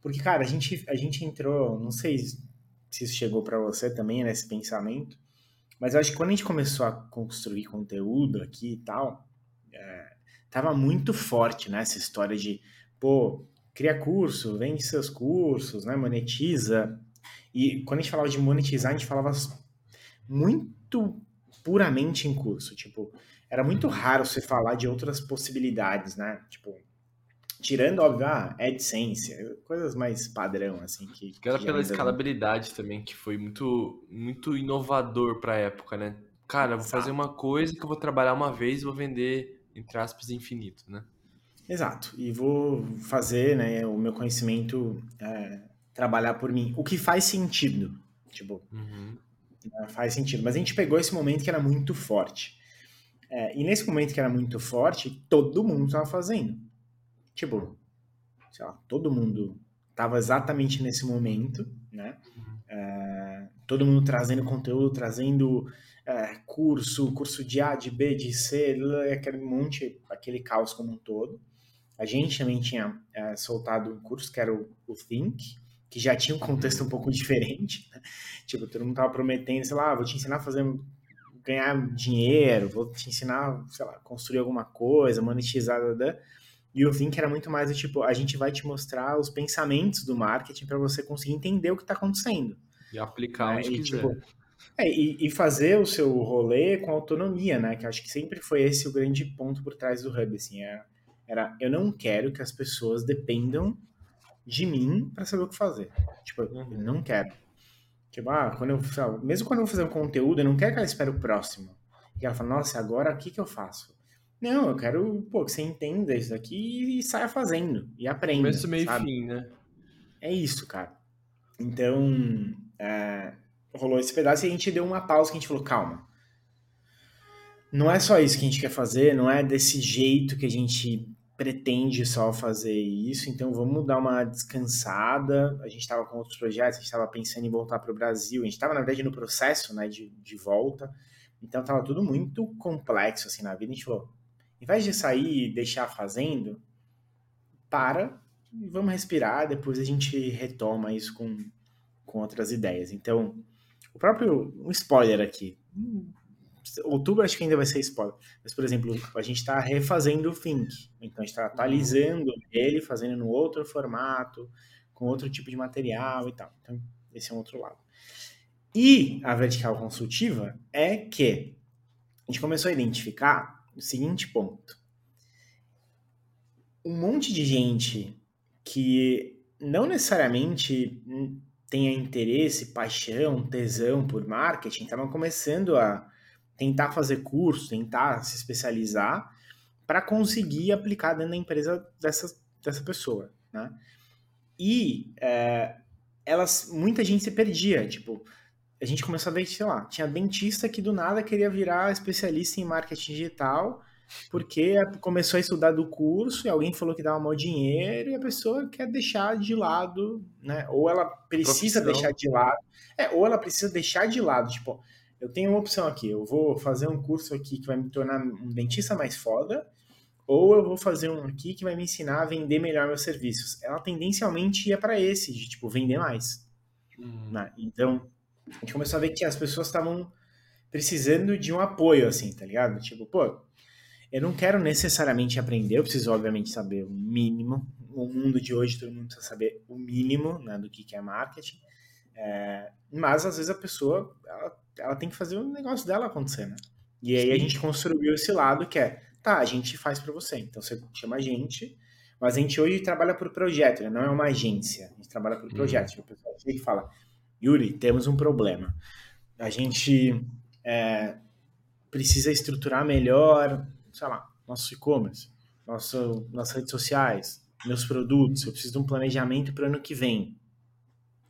Porque, cara, a gente, a gente entrou, não sei se isso chegou para você também, nesse pensamento, mas eu acho que quando a gente começou a construir conteúdo aqui e tal, é, tava muito forte, né? Essa história de, pô, cria curso, vende seus cursos, né? Monetiza. E quando a gente falava de monetizar, a gente falava muito puramente em curso. Tipo, era muito raro você falar de outras possibilidades, né? Tipo, Tirando, óbvio, a ah, AdSense, coisas mais padrão, assim. Que, que era pela escalabilidade também, que foi muito, muito inovador pra época, né? Cara, vou fazer uma coisa que eu vou trabalhar uma vez e vou vender, entre aspas, infinito, né? Exato. E vou fazer, né, o meu conhecimento é, trabalhar por mim. O que faz sentido. Tipo, uhum. Né, faz sentido. Mas a gente pegou esse momento que era muito forte. É, e nesse momento que era muito forte, todo mundo estava fazendo. Tipo, sei lá, todo mundo tava exatamente nesse momento, né? É, todo mundo trazendo conteúdo, trazendo é, curso, curso de A, de B, de C, aquele monte, aquele caos como um todo. A gente também tinha é, soltado um curso que era o, o, Think, que já tinha um contexto um pouco [LAUGHS] diferente. Né? Tipo, todo mundo tava prometendo, sei lá, ah, vou te ensinar a fazer ganhar dinheiro, vou te ensinar, sei lá, construir alguma coisa, monetizar, blá, e o Think era muito mais do tipo, a gente vai te mostrar os pensamentos do marketing para você conseguir entender o que está acontecendo. E aplicar onde e, quiser. Tipo, é, e, e, fazer o seu rolê com autonomia, né? Que acho que sempre foi esse o grande ponto por trás do Hub, assim. Era, era eu não quero que as pessoas dependam de mim para saber o que fazer. Tipo, uhum. eu não quero. Tipo, ah, quando eu, mesmo quando eu vou fazer um conteúdo, eu não quero que ela espere o próximo. E ela fala, nossa, agora o que, que eu faço? Não, eu quero pô, que você entenda isso aqui e saia fazendo. E aprenda. Começo, meio sabe? fim, né? É isso, cara. Então, é, rolou esse pedaço e a gente deu uma pausa que a gente falou, calma. não é só isso que a gente quer fazer, não é desse jeito que a gente pretende só fazer isso, então vamos dar uma descansada. A gente estava com outros projetos, a gente estava pensando em voltar para o Brasil, a gente estava, na verdade, no processo né, de, de volta, então estava tudo muito complexo assim na vida. A gente falou, em vez de sair e deixar fazendo, para e vamos respirar, depois a gente retoma isso com, com outras ideias. Então, o próprio um spoiler aqui. Outubro acho que ainda vai ser spoiler. Mas, por exemplo, a gente está refazendo o Think. Então, a gente está atualizando ele, fazendo no outro formato, com outro tipo de material e tal. Então, esse é um outro lado. E a vertical consultiva é que a gente começou a identificar o seguinte ponto. Um monte de gente que não necessariamente tenha interesse, paixão, tesão por marketing, estavam começando a tentar fazer curso, tentar se especializar para conseguir aplicar dentro da empresa dessa, dessa pessoa, né? E é, elas, muita gente se perdia, tipo, a gente começou a ver, sei lá, tinha dentista que do nada queria virar especialista em marketing digital, porque começou a estudar do curso e alguém falou que dava mau dinheiro e a pessoa quer deixar de lado, né? Ou ela precisa Profissão. deixar de lado, é, ou ela precisa deixar de lado, tipo, eu tenho uma opção aqui, eu vou fazer um curso aqui que vai me tornar um dentista mais foda, ou eu vou fazer um aqui que vai me ensinar a vender melhor meus serviços. Ela tendencialmente ia para esse, de tipo, vender mais. Hum. Né? Então, a gente começou a ver que as pessoas estavam precisando de um apoio, assim, tá ligado? Tipo, pô, eu não quero necessariamente aprender, eu preciso, obviamente, saber o mínimo. O mundo de hoje, todo mundo precisa saber o mínimo né, do que é marketing. É, mas, às vezes, a pessoa ela, ela, tem que fazer o negócio dela acontecer, né? E aí Sim. a gente construiu esse lado que é, tá, a gente faz para você. Então, você chama a gente, mas a gente hoje trabalha por projeto, né? não é uma agência. A gente trabalha por uhum. projeto. Tipo, a pessoa chega e fala, Yuri, temos um problema. A gente é, precisa estruturar melhor, sei lá, nosso e-commerce, nosso, nossas redes sociais, meus produtos. Eu preciso de um planejamento para o ano que vem.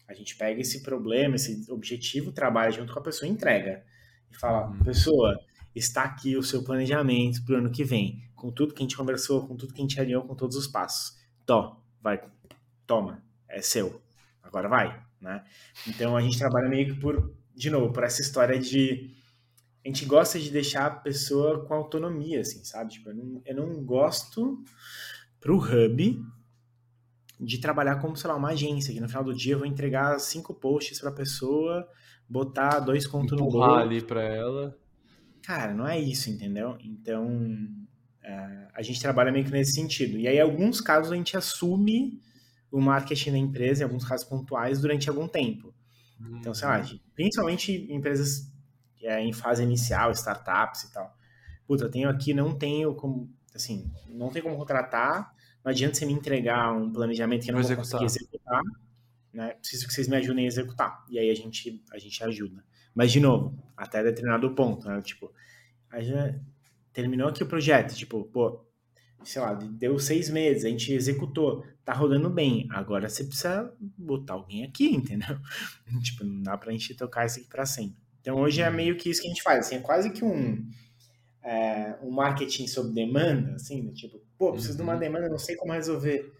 A gente pega esse problema, esse objetivo, trabalha junto com a pessoa e entrega. E fala, uhum. pessoa, está aqui o seu planejamento para o ano que vem, com tudo que a gente conversou, com tudo que a gente alinhou, com todos os passos. Tó, vai, toma, é seu. Agora vai né? Então a gente trabalha meio que por, de novo, por essa história de a gente gosta de deixar a pessoa com autonomia, assim, sabe? Tipo, eu não, eu não gosto pro hub de trabalhar como, sei lá, uma agência, que no final do dia eu vou entregar cinco posts pra pessoa, botar dois contos no bolo. ali pra ela. Cara, não é isso, entendeu? Então, é, a gente trabalha meio que nesse sentido. E aí, em alguns casos, a gente assume o marketing da empresa, em alguns casos pontuais, durante algum tempo. Uhum. Então, sei lá, uhum. principalmente empresas é, em fase inicial, startups e tal. Puta, eu tenho aqui, não tenho como, assim, não tem como contratar, não adianta você me entregar um planejamento que eu não vou, vou conseguir executar, né? Preciso que vocês me ajudem a executar. E aí a gente, a gente ajuda. Mas, de novo, até determinado ponto, né? Tipo, terminou aqui o projeto, tipo, pô, sei lá, deu seis meses, a gente executou, tá rodando bem. Agora você precisa botar alguém aqui, entendeu? [LAUGHS] tipo, não dá pra gente tocar isso aqui pra sempre. Então hoje é meio que isso que a gente faz, assim, é quase que um, é, um marketing sob demanda, assim, né? tipo, pô, preciso uhum. de uma uhum. demanda, não sei como resolver.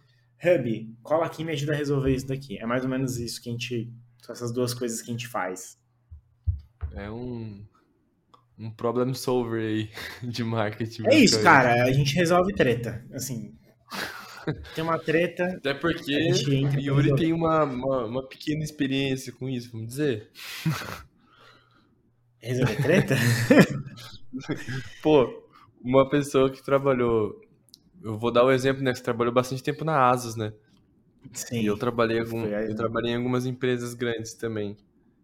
Hub, cola aqui e me ajuda a resolver isso daqui. É mais ou menos isso que a gente. São essas duas coisas que a gente faz. É um um problem solver aí [LAUGHS] de marketing. É isso, cara. A gente resolve treta. Assim, [LAUGHS] tem uma treta. Até porque Yuri tem uma, uma, uma, pequena experiência com isso, vamos dizer. Resolver treta? [LAUGHS] Pô, uma pessoa que trabalhou. Eu vou dar o um exemplo, né? Que você trabalhou bastante tempo na Asus, né? Sim. E eu trabalhei, algum, eu trabalhei em algumas empresas grandes também.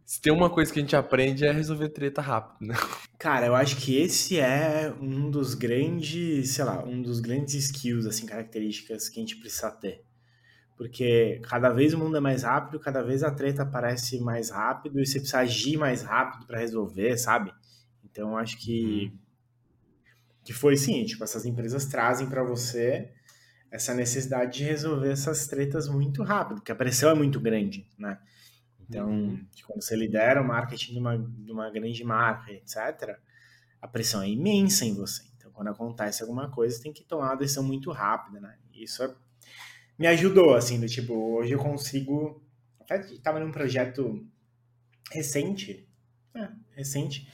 Se tem uma coisa que a gente aprende é resolver treta rápido, né? Cara, eu acho que esse é um dos grandes, sei lá, um dos grandes skills, assim, características que a gente precisa ter. Porque cada vez o mundo é mais rápido, cada vez a treta aparece mais rápido e você precisa agir mais rápido para resolver, sabe? Então, acho que uhum. que foi sim, tipo, essas empresas trazem para você essa necessidade de resolver essas tretas muito rápido, porque a pressão é muito grande, né? Então, uhum. quando você lidera o marketing de uma, de uma grande marca, etc., a pressão é imensa em você. Então, quando acontece alguma coisa, tem que tomar uma decisão muito rápida, né? Isso é... me ajudou, assim, do tipo, hoje eu consigo. Até estava num projeto recente, é, recente,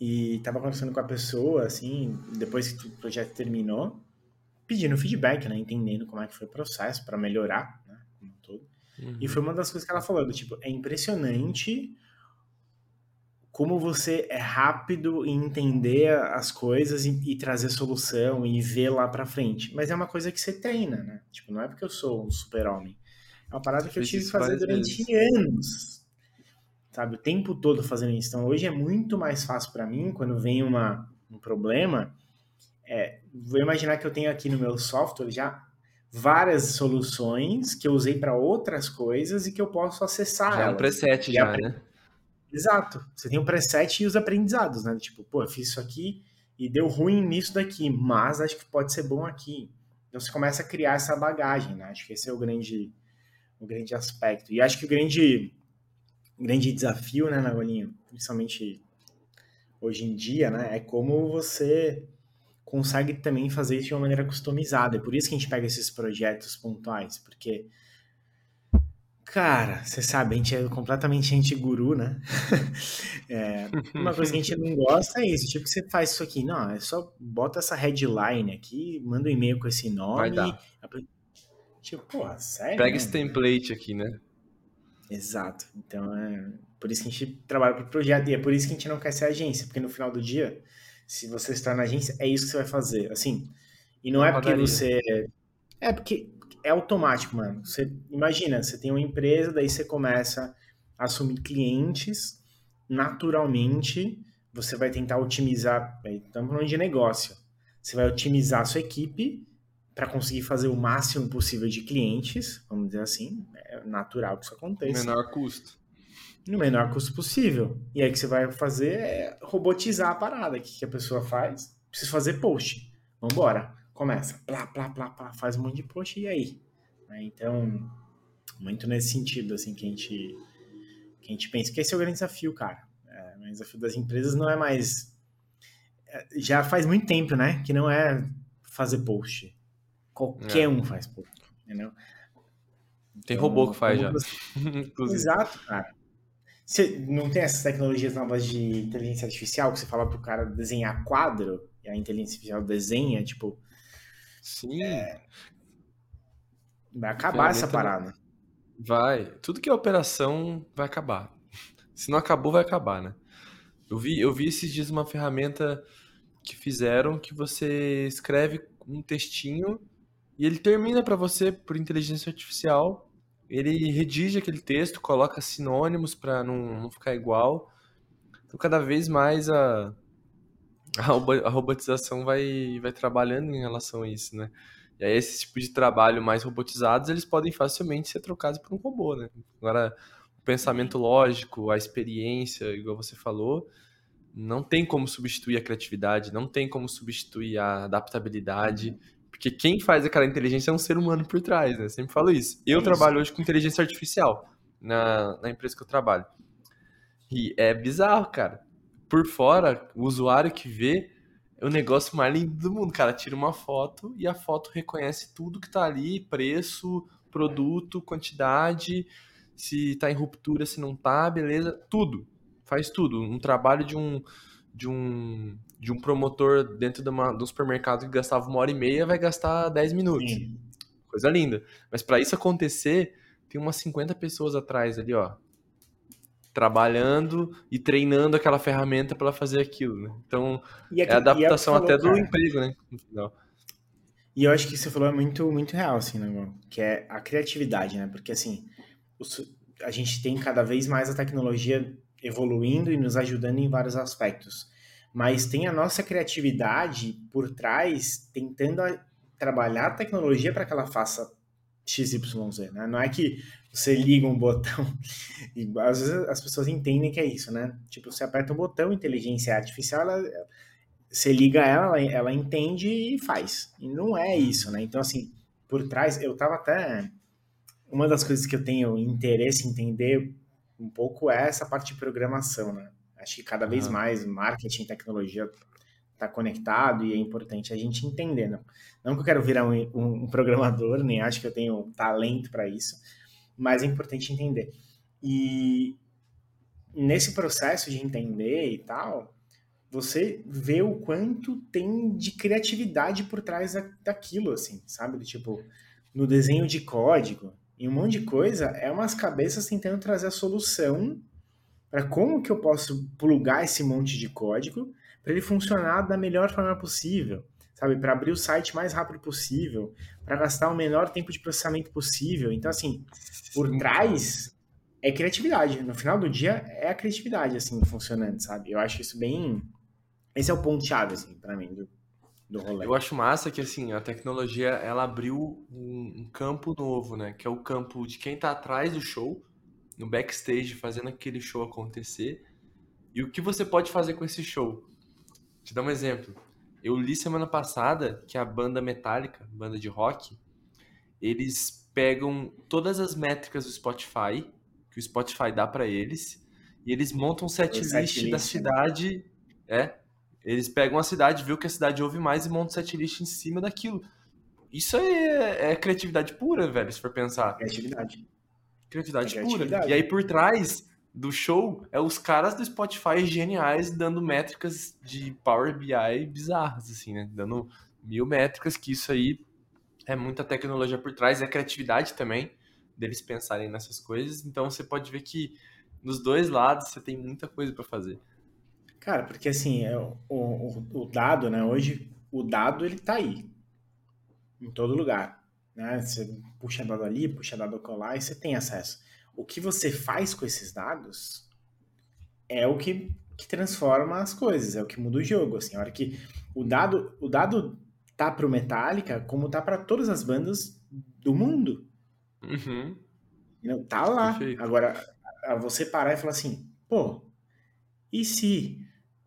e estava conversando com a pessoa, assim, depois que o projeto terminou, pedindo feedback, né? Entendendo como é que foi o processo para melhorar, né? Como todo. Uhum. E foi uma das coisas que ela falou, do tipo, é impressionante como você é rápido em entender as coisas e, e trazer solução e ver lá para frente. Mas é uma coisa que você treina, né? Tipo, não é porque eu sou um super-homem. É uma parada que eu tive que fazer durante vezes. anos. Sabe? O tempo todo fazendo isso. Então, hoje é muito mais fácil para mim, quando vem uma, um problema, é, vou imaginar que eu tenho aqui no meu software já várias soluções que eu usei para outras coisas e que eu posso acessar. Já é um preset já, né? Exato. Você tem o um preset e os aprendizados, né? Tipo, pô, eu fiz isso aqui e deu ruim nisso daqui, mas acho que pode ser bom aqui. Então você começa a criar essa bagagem, né? Acho que esse é o grande, o grande aspecto. E acho que o grande, grande desafio, né, Nagolinho, principalmente hoje em dia, né, é como você consegue também fazer isso de uma maneira customizada. É por isso que a gente pega esses projetos pontuais, porque Cara, você sabe, a gente é completamente anti-guru, né? [LAUGHS] É, uma coisa que a gente não gosta é isso, tipo, que você faz isso aqui, não, é só bota essa headline aqui, manda um e-mail com esse nome. Vai dar. Tipo, porra, sério? Pega esse template aqui, né? Exato. Então, é por isso que a gente trabalha para o projeto e é por isso que a gente não quer ser agência, porque no final do dia, se você está na agência, é isso que você vai fazer. Assim, e não é porque você. É porque é automático, mano. Você imagina, você tem uma empresa, daí você começa a assumir clientes, naturalmente você vai tentar otimizar, estamos falando de negócio. Você vai otimizar a sua equipe para conseguir fazer o máximo possível de clientes, vamos dizer assim, é natural que isso aconteça. Menor custo. No menor custo possível. E aí o que você vai fazer é robotizar a parada. O que a pessoa faz? Precisa fazer post. Vambora começa, plá, plá, plá, plá, faz um monte de post e aí? Né? Então, muito nesse sentido, assim, que a gente, que a gente pensa que esse é o grande desafio, cara. É, o desafio das empresas não é mais... É, já faz muito tempo, né, que não é fazer post. Qualquer é. um faz post, entendeu? Tem então, robô que faz já. [LAUGHS] Exato, cara. Você não tem essas tecnologias novas de inteligência artificial que você fala pro cara desenhar quadro e a inteligência artificial desenha, tipo, Sim. É... Vai acabar essa parada. Vai. Tudo que é operação vai acabar. Se não acabou, vai acabar, né? Eu vi, eu vi esses dias uma ferramenta que fizeram que você escreve um textinho e ele termina para você por inteligência artificial. Ele redige aquele texto, coloca sinônimos para não, não ficar igual. Então, cada vez mais a, a robotização vai, vai trabalhando em relação a isso, né? E aí esse tipo de trabalho mais robotizados, eles podem facilmente ser trocados por um robô, né? Agora, o pensamento lógico, a experiência, igual você falou, não tem como substituir a criatividade, não tem como substituir a adaptabilidade. Porque quem faz aquela inteligência é um ser humano por trás, né? Eu sempre falo isso. Eu é isso. trabalho hoje com inteligência artificial na, na empresa que eu trabalho. E é bizarro, cara por fora, o usuário que vê é o negócio mais lindo do mundo. Cara, tira uma foto e a foto reconhece tudo que tá ali, preço, produto, quantidade, se tá em ruptura, se não tá, beleza, tudo. Faz tudo. Um trabalho de um de um de um promotor dentro de, uma, de um supermercado que gastava uma hora e meia vai gastar 10 minutos. Sim. Coisa linda. Mas para isso acontecer, tem umas 50 pessoas atrás ali, ó, trabalhando e treinando aquela ferramenta para fazer aquilo, né? Então, é, é a adaptação falou, até do cara, emprego, né? No final. E eu acho que você falou é muito, muito real, assim, né, Que é a criatividade, né? Porque, assim, a gente tem cada vez mais a tecnologia evoluindo e nos ajudando em vários aspectos. Mas tem a nossa criatividade por trás, tentando trabalhar a tecnologia para que ela faça XYZ, né? Não é que você liga um botão [LAUGHS] e às vezes as pessoas entendem que é isso, né? Tipo, você aperta um botão, inteligência artificial, ela, você liga ela, ela entende e faz. E não é isso, né? Então, assim, por trás, eu tava até... Uma das coisas que eu tenho interesse em entender um pouco é essa parte de programação, né? Acho que cada vez mais marketing e tecnologia tá conectado e é importante a gente entender. Não, não que eu quero virar um, um, um programador, nem acho que eu tenho talento para isso, mas é importante entender. E nesse processo de entender e tal, você vê o quanto tem de criatividade por trás da, daquilo, assim, sabe? Tipo, no desenho de código e um monte de coisa, é umas cabeças tentando trazer a solução para como que eu posso plugar esse monte de código para ele funcionar da melhor forma possível, sabe? Para abrir o site mais rápido possível, para gastar o menor tempo de processamento possível. Então, assim, por trás é criatividade. No final do dia, é a criatividade, assim, funcionando, sabe? Eu acho isso bem. Esse é o ponto-chave, assim, para mim, do, do rolê. Eu acho massa que, assim, a tecnologia, ela abriu um, um campo novo, né? Que é o campo de quem tá atrás do show, no backstage, fazendo aquele show acontecer. E o que você pode fazer com esse show? Te dar um exemplo. Eu li semana passada que a banda Metallica, banda de rock, eles pegam todas as métricas do Spotify, que o Spotify dá para eles, e eles montam um setlist set da né? cidade. É. Eles pegam a cidade, vê o que a cidade ouve mais e montam setlist em cima daquilo. Isso é, é criatividade pura, velho, se for pensar. Criatividade. Criatividade, é criatividade pura. E aí por trás do show é os caras do Spotify geniais dando métricas de Power BI bizarras, assim, né? Dando mil métricas, que isso aí é muita tecnologia por trás, é criatividade também deles pensarem nessas coisas. Então você pode ver que nos dois lados você tem muita coisa para fazer. Cara, porque assim, é, o, o, o, dado, né? Hoje, o dado ele tá aí. Em todo lugar. Né? Você puxa dado ali, puxa dado colar e você tem acesso o que você faz com esses dados é o que, que transforma as coisas, é o que muda o jogo. Assim, a hora que o dado, o dado tá pro Metallica como tá para todas as bandas do mundo. Uhum. Não, tá lá. Perfeito. Agora, você parar e falar assim, pô, e se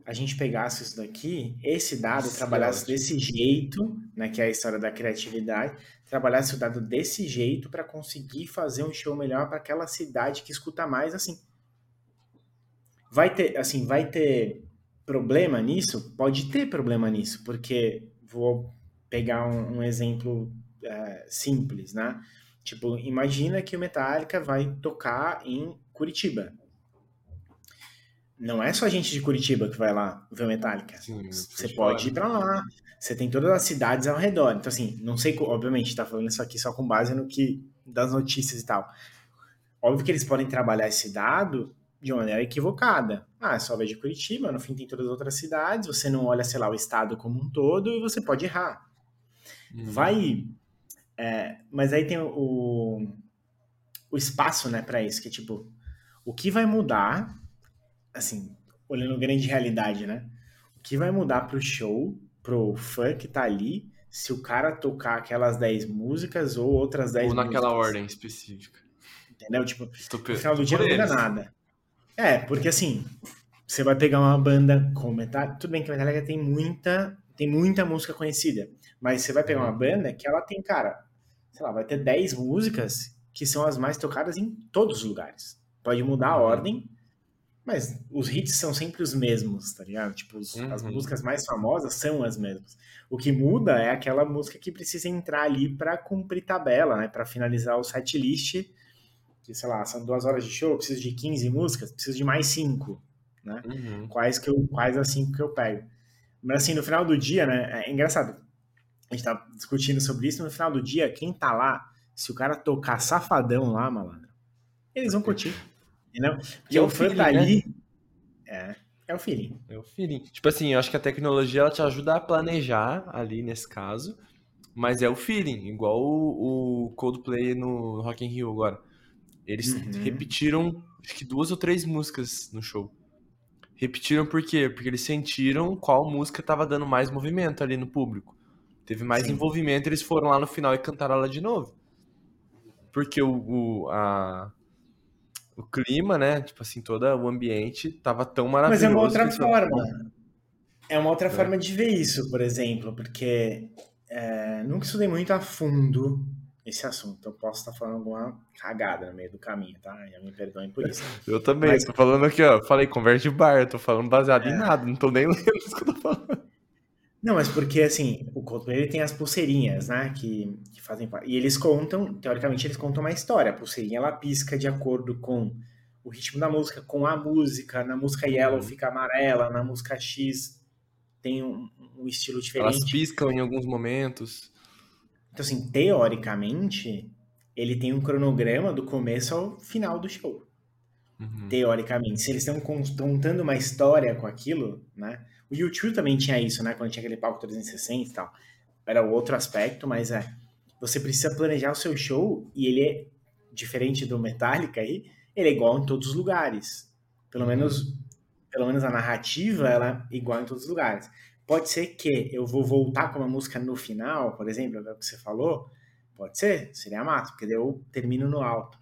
a gente pegasse isso daqui, esse dado Sim, trabalhasse desse jeito, né, que é a história da criatividade, trabalhasse o dado desse jeito para conseguir fazer um show melhor para aquela cidade que escuta mais assim. Vai ter, assim, vai ter problema nisso? Pode ter problema nisso, porque vou pegar um, um exemplo é, simples, né? Tipo, imagina que o Metallica vai tocar em Curitiba. Não é só gente de Curitiba que vai lá ver o Metallica. Sim, Você pode ir para lá, você tem todas as cidades ao redor. Então, assim, não sei, obviamente, tá falando isso aqui só com base no que das notícias e tal. Óbvio que eles podem trabalhar esse dado de uma maneira equivocada. Ah, é só ver de Curitiba, no fim tem todas as outras cidades, você não olha, sei lá, o estado como um todo e você pode errar. Uhum. Vai. É, mas aí tem o, o espaço, né, para isso, que é tipo, o que vai mudar, assim, olhando grande realidade, né? O que vai mudar pro show pro fã que tá ali se o cara tocar aquelas 10 músicas ou outras 10 músicas. Ou naquela músicas. ordem específica. Entendeu? Tipo, no final do dia não muda nada. É, porque assim, você vai pegar uma banda com Metallica, tudo bem que a Metallica tem muita, tem muita música conhecida, mas você vai pegar uma uhum. banda que ela tem, cara, sei lá, vai ter 10 músicas que são as mais tocadas em todos os lugares. Pode mudar a uhum. ordem, mas os hits são sempre os mesmos, tá ligado? Tipo, os, uhum. as músicas mais famosas são as mesmas. O que muda é aquela música que precisa entrar ali para cumprir tabela, né? Para finalizar o set list. Que, sei lá, são duas horas de show, preciso de 15 músicas, preciso de mais cinco, né? Uhum. Quais, que eu, quais as cinco que eu pego. Mas assim, no final do dia, né? É engraçado. A gente tá discutindo sobre isso. No final do dia, quem tá lá, se o cara tocar safadão lá, malandro, eles vão curtir. Entendeu? Porque é o fã tá né? ali. É, é o feeling. É o feeling. Tipo assim, eu acho que a tecnologia ela te ajuda a planejar ali nesse caso, mas é o feeling, igual o, o Coldplay no Rock in Rio agora. Eles uhum. repetiram acho que duas ou três músicas no show. Repetiram por quê? Porque eles sentiram qual música estava dando mais movimento ali no público. Teve mais Sim. envolvimento, eles foram lá no final e cantaram ela de novo. Porque o, o a, o clima, né? Tipo assim, todo o ambiente tava tão maravilhoso. Mas é uma outra forma. É uma outra é. forma de ver isso, por exemplo, porque é, nunca estudei muito a fundo esse assunto. Eu posso estar falando alguma cagada no meio do caminho, tá? Já me perdoem por isso. [LAUGHS] Eu também, Mas... tô falando aqui, ó. Falei conversa de bar, tô falando baseado é. em nada, não tô nem [LAUGHS] lendo o que eu tô falando. Não, mas porque assim, o Coldplay ele tem as pulseirinhas, né? Que, que fazem parte. E eles contam, teoricamente, eles contam uma história. A pulseirinha ela pisca de acordo com o ritmo da música, com a música. Na música Yellow Uhum. fica amarela, na música X tem um, um estilo Elas diferente. piscam em alguns momentos. Então, assim, teoricamente, ele tem um cronograma do começo ao final do show. Uhum. Teoricamente. Se eles estão contando uma história com aquilo, né? O YouTube também tinha isso, né? Quando tinha aquele palco 360 e tal. Era outro aspecto, mas é. Você precisa planejar o seu show e ele é diferente do Metallica aí, ele é igual em todos os lugares. Pelo menos, pelo menos a narrativa ela é igual em todos os lugares. Pode ser que eu vou voltar com uma música no final, por exemplo, é o que você falou. Pode ser, seria massa, porque daí eu termino no alto.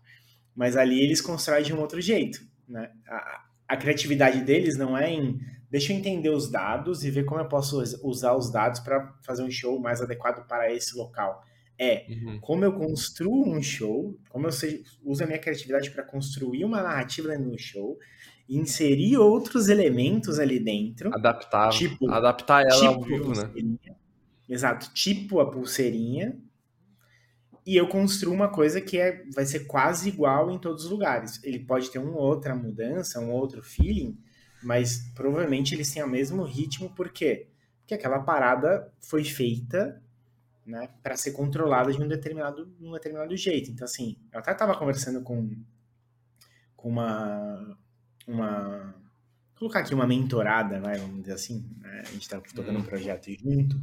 Mas ali eles constroem de um outro jeito, né? A, a criatividade deles não é em deixa eu entender os dados e ver como eu posso usar os dados para fazer um show mais adequado para esse local. É Uhum. como eu construo um show, como eu sei- uso a minha criatividade para construir uma narrativa dentro do show, inserir outros elementos ali dentro, Adaptar, Tipo- adaptar ela ao tipo a vivo, né? Exato, tipo a pulseirinha. E eu construo uma coisa que é, vai ser quase igual em todos os lugares. Ele pode ter uma outra mudança, um outro feeling, mas provavelmente eles têm o mesmo ritmo, por quê? Porque aquela parada foi feita né, para ser controlada de um determinado, um determinado jeito. Então, assim, eu até estava conversando com, com uma, uma. Vou colocar aqui uma mentorada, vai, vamos dizer assim. né, A gente está tocando Hum. um projeto junto,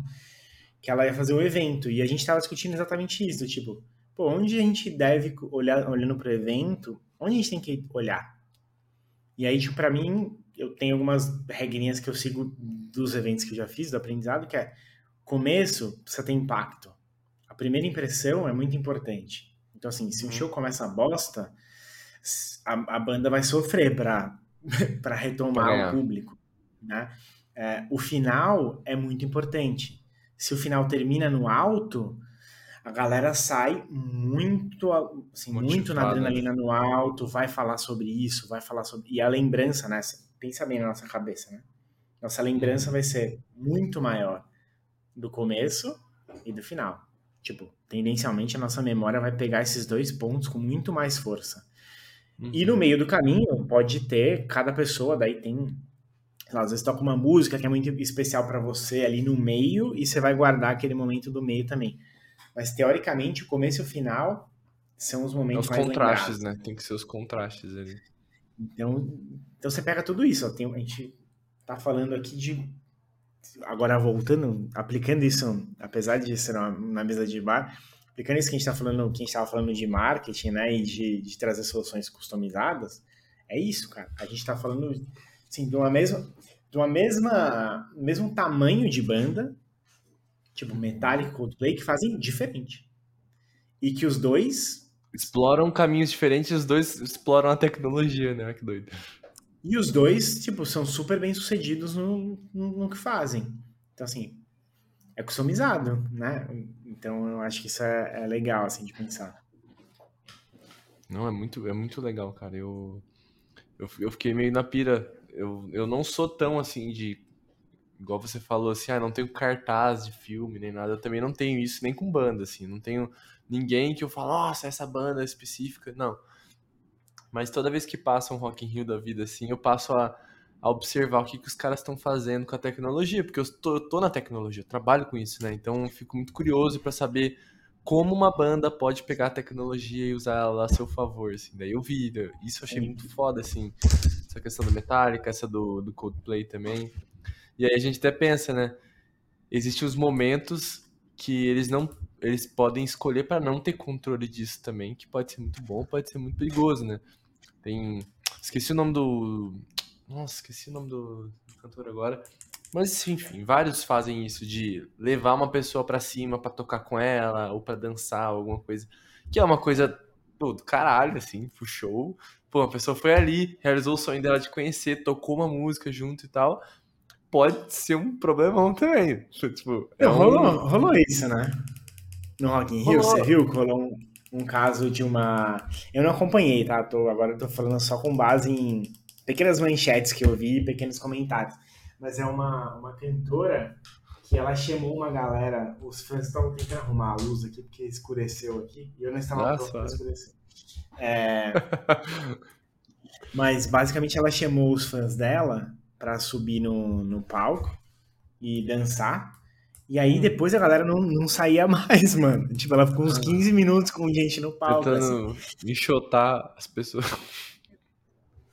que ela ia fazer um evento, e a gente estava discutindo exatamente isso, tipo, pô, onde a gente deve olhar, olhando para o evento, onde a gente tem que olhar? E aí, tipo, para mim, eu tenho algumas regrinhas que eu sigo dos eventos que eu já fiz, do aprendizado, que é começo precisa ter impacto. A primeira impressão é muito importante. Então, assim, se o Uhum. show começa bosta, a, a banda vai sofrer para [LAUGHS] retomar ganhar. o público, né? É, o final é muito importante. Se o final termina no alto, a galera sai muito, assim, muito na Motivada, adrenalina no alto, vai falar sobre isso, vai falar sobre. E a lembrança, né? Pensa bem na nossa cabeça, né? Nossa lembrança vai ser muito maior do começo e do final. Tipo, tendencialmente a nossa memória vai pegar esses dois pontos com muito mais força. E Uhum. no meio do caminho pode ter, cada pessoa daí tem, lá, às vezes toca uma música que é muito especial pra você ali no meio e você vai guardar aquele momento do meio também. Mas teoricamente o começo e o final são os É momentos os mais contrastes, lembrados. né? Tem que ser os contrastes ali. Então, então você pega tudo isso. Ó, tem, a gente tá falando aqui de. Agora voltando, aplicando isso, apesar de ser uma, na mesa de bar, aplicando isso que a gente tá falando, que a gente tava falando de marketing, né? E de, de trazer soluções customizadas, é isso, cara. A gente tá falando assim, de uma mesma. De uma mesma. mesmo tamanho de banda, tipo Metallica e Coldplay, que fazem diferente. E que os dois Exploram caminhos diferentes os dois exploram a tecnologia, né? Olha Que doido. E os dois, tipo, são super bem sucedidos no, no, no que fazem. Então, assim, é customizado, né? Então, eu acho que isso é, é legal, assim, de pensar. Não, é muito, é muito legal, cara. Eu, eu, eu fiquei meio na pira. Eu, eu não sou tão assim de. Igual você falou assim, ah, não tenho cartaz de filme nem nada. Eu também não tenho isso nem com banda, assim. Não tenho ninguém que eu falo, nossa, essa banda é específica. Não. Mas toda vez que passa um Rock in Rio da vida, assim, eu passo a, a observar o que, que os caras estão fazendo com a tecnologia. Porque eu tô, eu tô na tecnologia, eu trabalho com isso, né? Então eu fico muito curioso pra saber como uma banda pode pegar a tecnologia e usar ela a seu favor, assim. Daí eu vi, né? isso eu achei Sim. muito foda, assim. Essa questão do Metallica, essa do, do Coldplay também. E aí a gente até pensa, né? Existem os momentos que eles não eles podem escolher para não ter controle disso também, que pode ser muito bom, pode ser muito perigoso, né? Tem esqueci o nome do nossa, esqueci o nome do, do cantor agora. Mas enfim, vários fazem isso de levar uma pessoa pra cima pra tocar com ela ou pra dançar, alguma coisa, que é uma coisa pô, do caralho assim, pro show. Pô, a pessoa foi ali, realizou o sonho dela de conhecer, tocou uma música junto e tal. Pode ser um problemão também. Tipo, é Não, um- rolou, rolou isso, né? No Rock in Rio, Rolou. você viu que rolou um, um caso de uma... Eu não acompanhei, tá? Tô, agora eu tô falando só com base em pequenas manchetes que eu vi pequenos comentários. Mas é uma, uma cantora que ela chamou uma galera, os fãs estavam tentando arrumar a luz aqui, porque escureceu aqui, e eu não estava Nossa. pronto para escurecer. É, mas basicamente ela chamou os fãs dela para subir no, no palco e dançar. E aí depois a galera não, não saía [LAUGHS] mais, mano. Tipo, ela ficou uns 15 minutos com gente no palco. assim. Tentando enxotar as pessoas.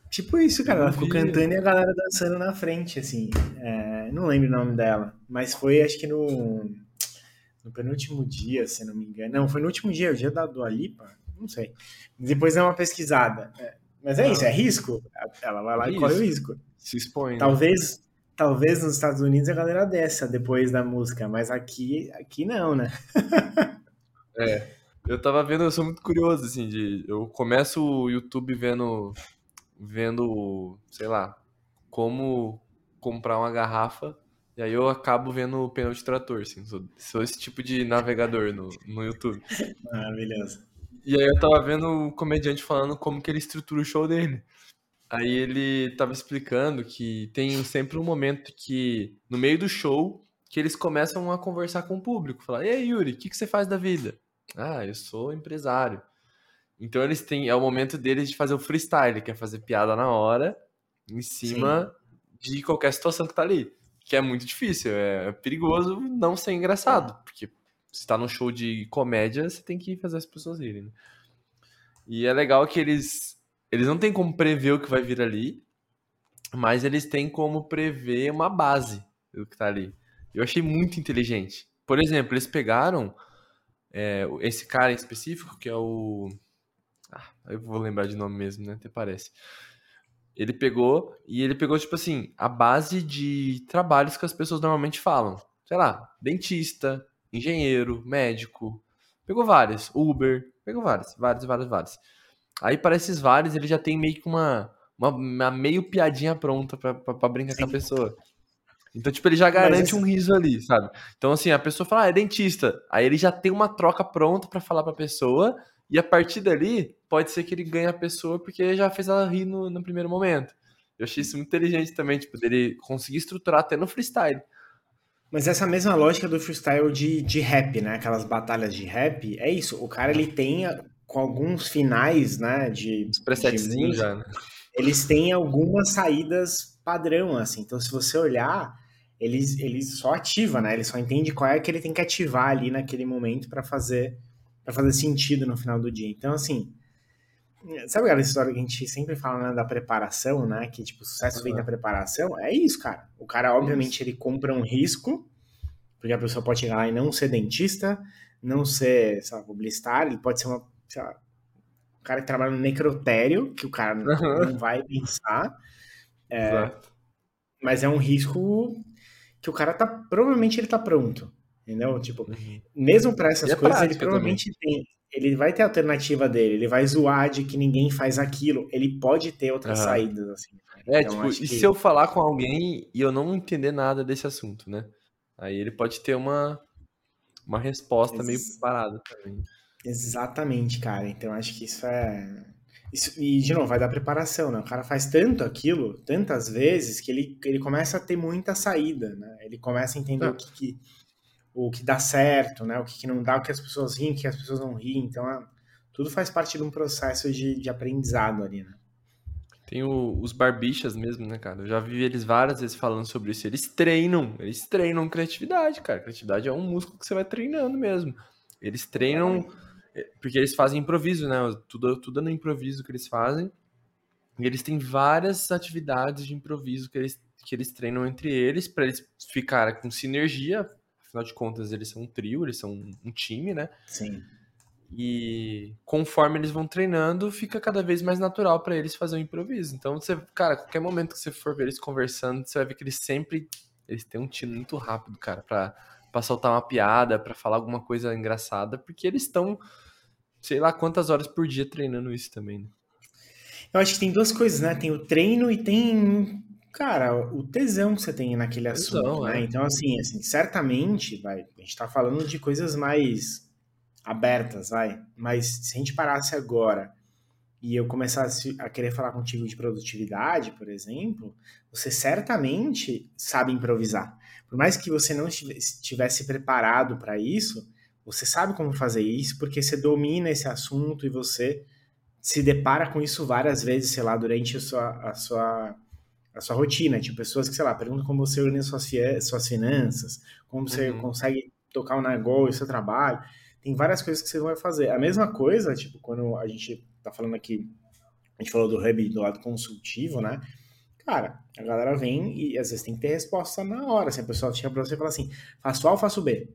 Tipo isso, cara. Ela ficou cantando e a galera dançando na frente, assim. É, não lembro o nome dela, mas foi acho que no, no penúltimo dia, se não me engano. Não, foi no último dia, o dia da Dua Lipa, não sei. Depois dá uma pesquisada. É, mas é isso, é risco. Ela vai lá e corre o risco. Se expõe. né? Talvez, talvez nos Estados Unidos a galera desça depois da música, mas aqui, aqui não, né? [LAUGHS] Eu tava vendo, eu sou muito curioso, assim, de. Eu começo o YouTube vendo. Vendo, sei lá, como comprar uma garrafa. E aí eu acabo vendo o pneu de trator, assim. Sou, sou esse tipo de navegador no, no YouTube. [LAUGHS] Maravilhoso. E aí eu tava vendo o comediante falando como que ele estrutura o show dele. Aí ele tava explicando que tem sempre um momento que, no meio do show, que eles começam a conversar com o público. Falar, e aí, Yuri, o que, que você faz da vida? Ah, eu sou empresário. Então eles têm, é o momento deles de fazer o freestyle, que é fazer piada na hora, em cima de qualquer situação que tá ali. Que é muito difícil, é perigoso não ser engraçado, porque se tá num show de comédia, você tem que fazer as pessoas rirem. né? E é legal que eles eles não têm como prever o que vai vir ali, mas eles têm como prever uma base do que tá ali. Eu achei muito inteligente. Por exemplo, eles pegaram é, esse cara em específico, que é o. Ah, eu vou lembrar de nome mesmo, né? Até parece. Ele pegou e ele pegou, tipo assim, a base de trabalhos que as pessoas normalmente falam. Sei lá, dentista, engenheiro, médico. Pegou vários. Uber. Pegou vários, vários, vários, vários. Aí para esses vários ele já tem meio que uma, uma, uma meio piadinha pronta pra brincar com a Sim. pessoa. Então, tipo, ele já garante esse- um riso ali, sabe? Então, assim, a pessoa fala, ah, é dentista. Aí ele já tem uma troca pronta pra falar pra pessoa, e a partir dali, pode ser que ele ganhe a pessoa porque já fez ela rir no, no primeiro momento. Eu achei isso muito inteligente também, tipo, dele conseguir estruturar até no freestyle. Mas essa mesma lógica do freestyle de, de rap, né? Aquelas batalhas de rap, é isso. O cara ele tem com alguns finais, né? De, Os presetzinhos já, né? eles têm algumas saídas padrão, assim. Então, se você olhar, eles, eles só ativa, né? Ele só entende qual é que ele tem que ativar ali naquele momento para fazer para fazer sentido no final do dia. Então, assim, sabe aquela história que a gente sempre fala né, da preparação, né? Que tipo, o sucesso vem da preparação. É isso, cara. O cara, obviamente, ele compra um risco, porque a pessoa pode chegar lá e não ser dentista, não ser, sei lá, publicitário, ele pode ser uma, sei lá, um cara que trabalha no necrotério, que o cara não, vai pensar, Exato. mas é um risco que o cara tá, provavelmente ele tá pronto, entendeu? Tipo, Uhum. mesmo para essas E é coisas, ele provavelmente tem. Ele vai ter a alternativa dele, ele vai zoar de que ninguém faz aquilo, ele pode ter outras Aham. saídas, assim. É, Então, tipo, e que- se eu falar com alguém e eu não entender nada desse assunto, né? Aí ele pode ter uma, uma resposta meio Ex- preparada também. Exatamente, cara. Então acho que isso é. Isso, e, de novo, vai dar preparação, né? O cara faz tanto aquilo, tantas vezes, que ele, ele começa a ter muita saída, né? Ele começa a entender É. o que, que- o que dá certo, né? O que, não dá, o que as pessoas riem, o que as pessoas não riem. Então, é- tudo faz parte de um processo de, de aprendizado ali, né? Tem o- os barbichas mesmo, né, cara? Eu já vi eles várias vezes falando sobre isso. Eles treinam, eles treinam criatividade, cara. Criatividade é um músculo que você vai treinando mesmo. Eles treinam, é, porque eles fazem improviso, né? Tudo, tudo é no improviso que eles fazem. E eles têm várias atividades de improviso que eles, que eles treinam entre eles, para eles ficarem com sinergia. Afinal de contas, eles são um trio, eles são um- um time, né? Sim. E conforme eles vão treinando, fica cada vez mais natural pra eles fazer o improviso. Então, você, cara, qualquer momento que você for ver eles conversando, você vai ver que eles sempre eles têm um tino muito rápido, cara, pra, pra soltar uma piada, pra falar alguma coisa engraçada, porque eles estão, sei lá quantas horas por dia treinando isso também, né? Eu acho que tem duas coisas, né? Tem o treino e tem, cara, o tesão que você tem naquele Tesão, assunto, né? é. Então, assim, assim, certamente, vai, a gente tá falando de coisas mais abertas, vai. Mas se a gente parasse agora e eu começasse a querer falar contigo de produtividade, por exemplo, você certamente sabe improvisar. Por mais que você não estivesse preparado para isso, você sabe como fazer isso porque você domina esse assunto e você se depara com isso várias vezes, sei lá, durante a sua, a sua, a sua rotina. Tipo, pessoas que, sei lá, perguntam como você organiza suas, suas finanças, como você uhum. consegue tocar um negócio, seu trabalho. Tem várias coisas que você vai fazer. A mesma coisa, tipo, quando a gente tá falando aqui, a gente falou do hub do lado consultivo, né? Cara, a galera vem e às vezes tem que ter resposta na hora. Se a pessoa chega pra você e fala assim, faço A ou faço B?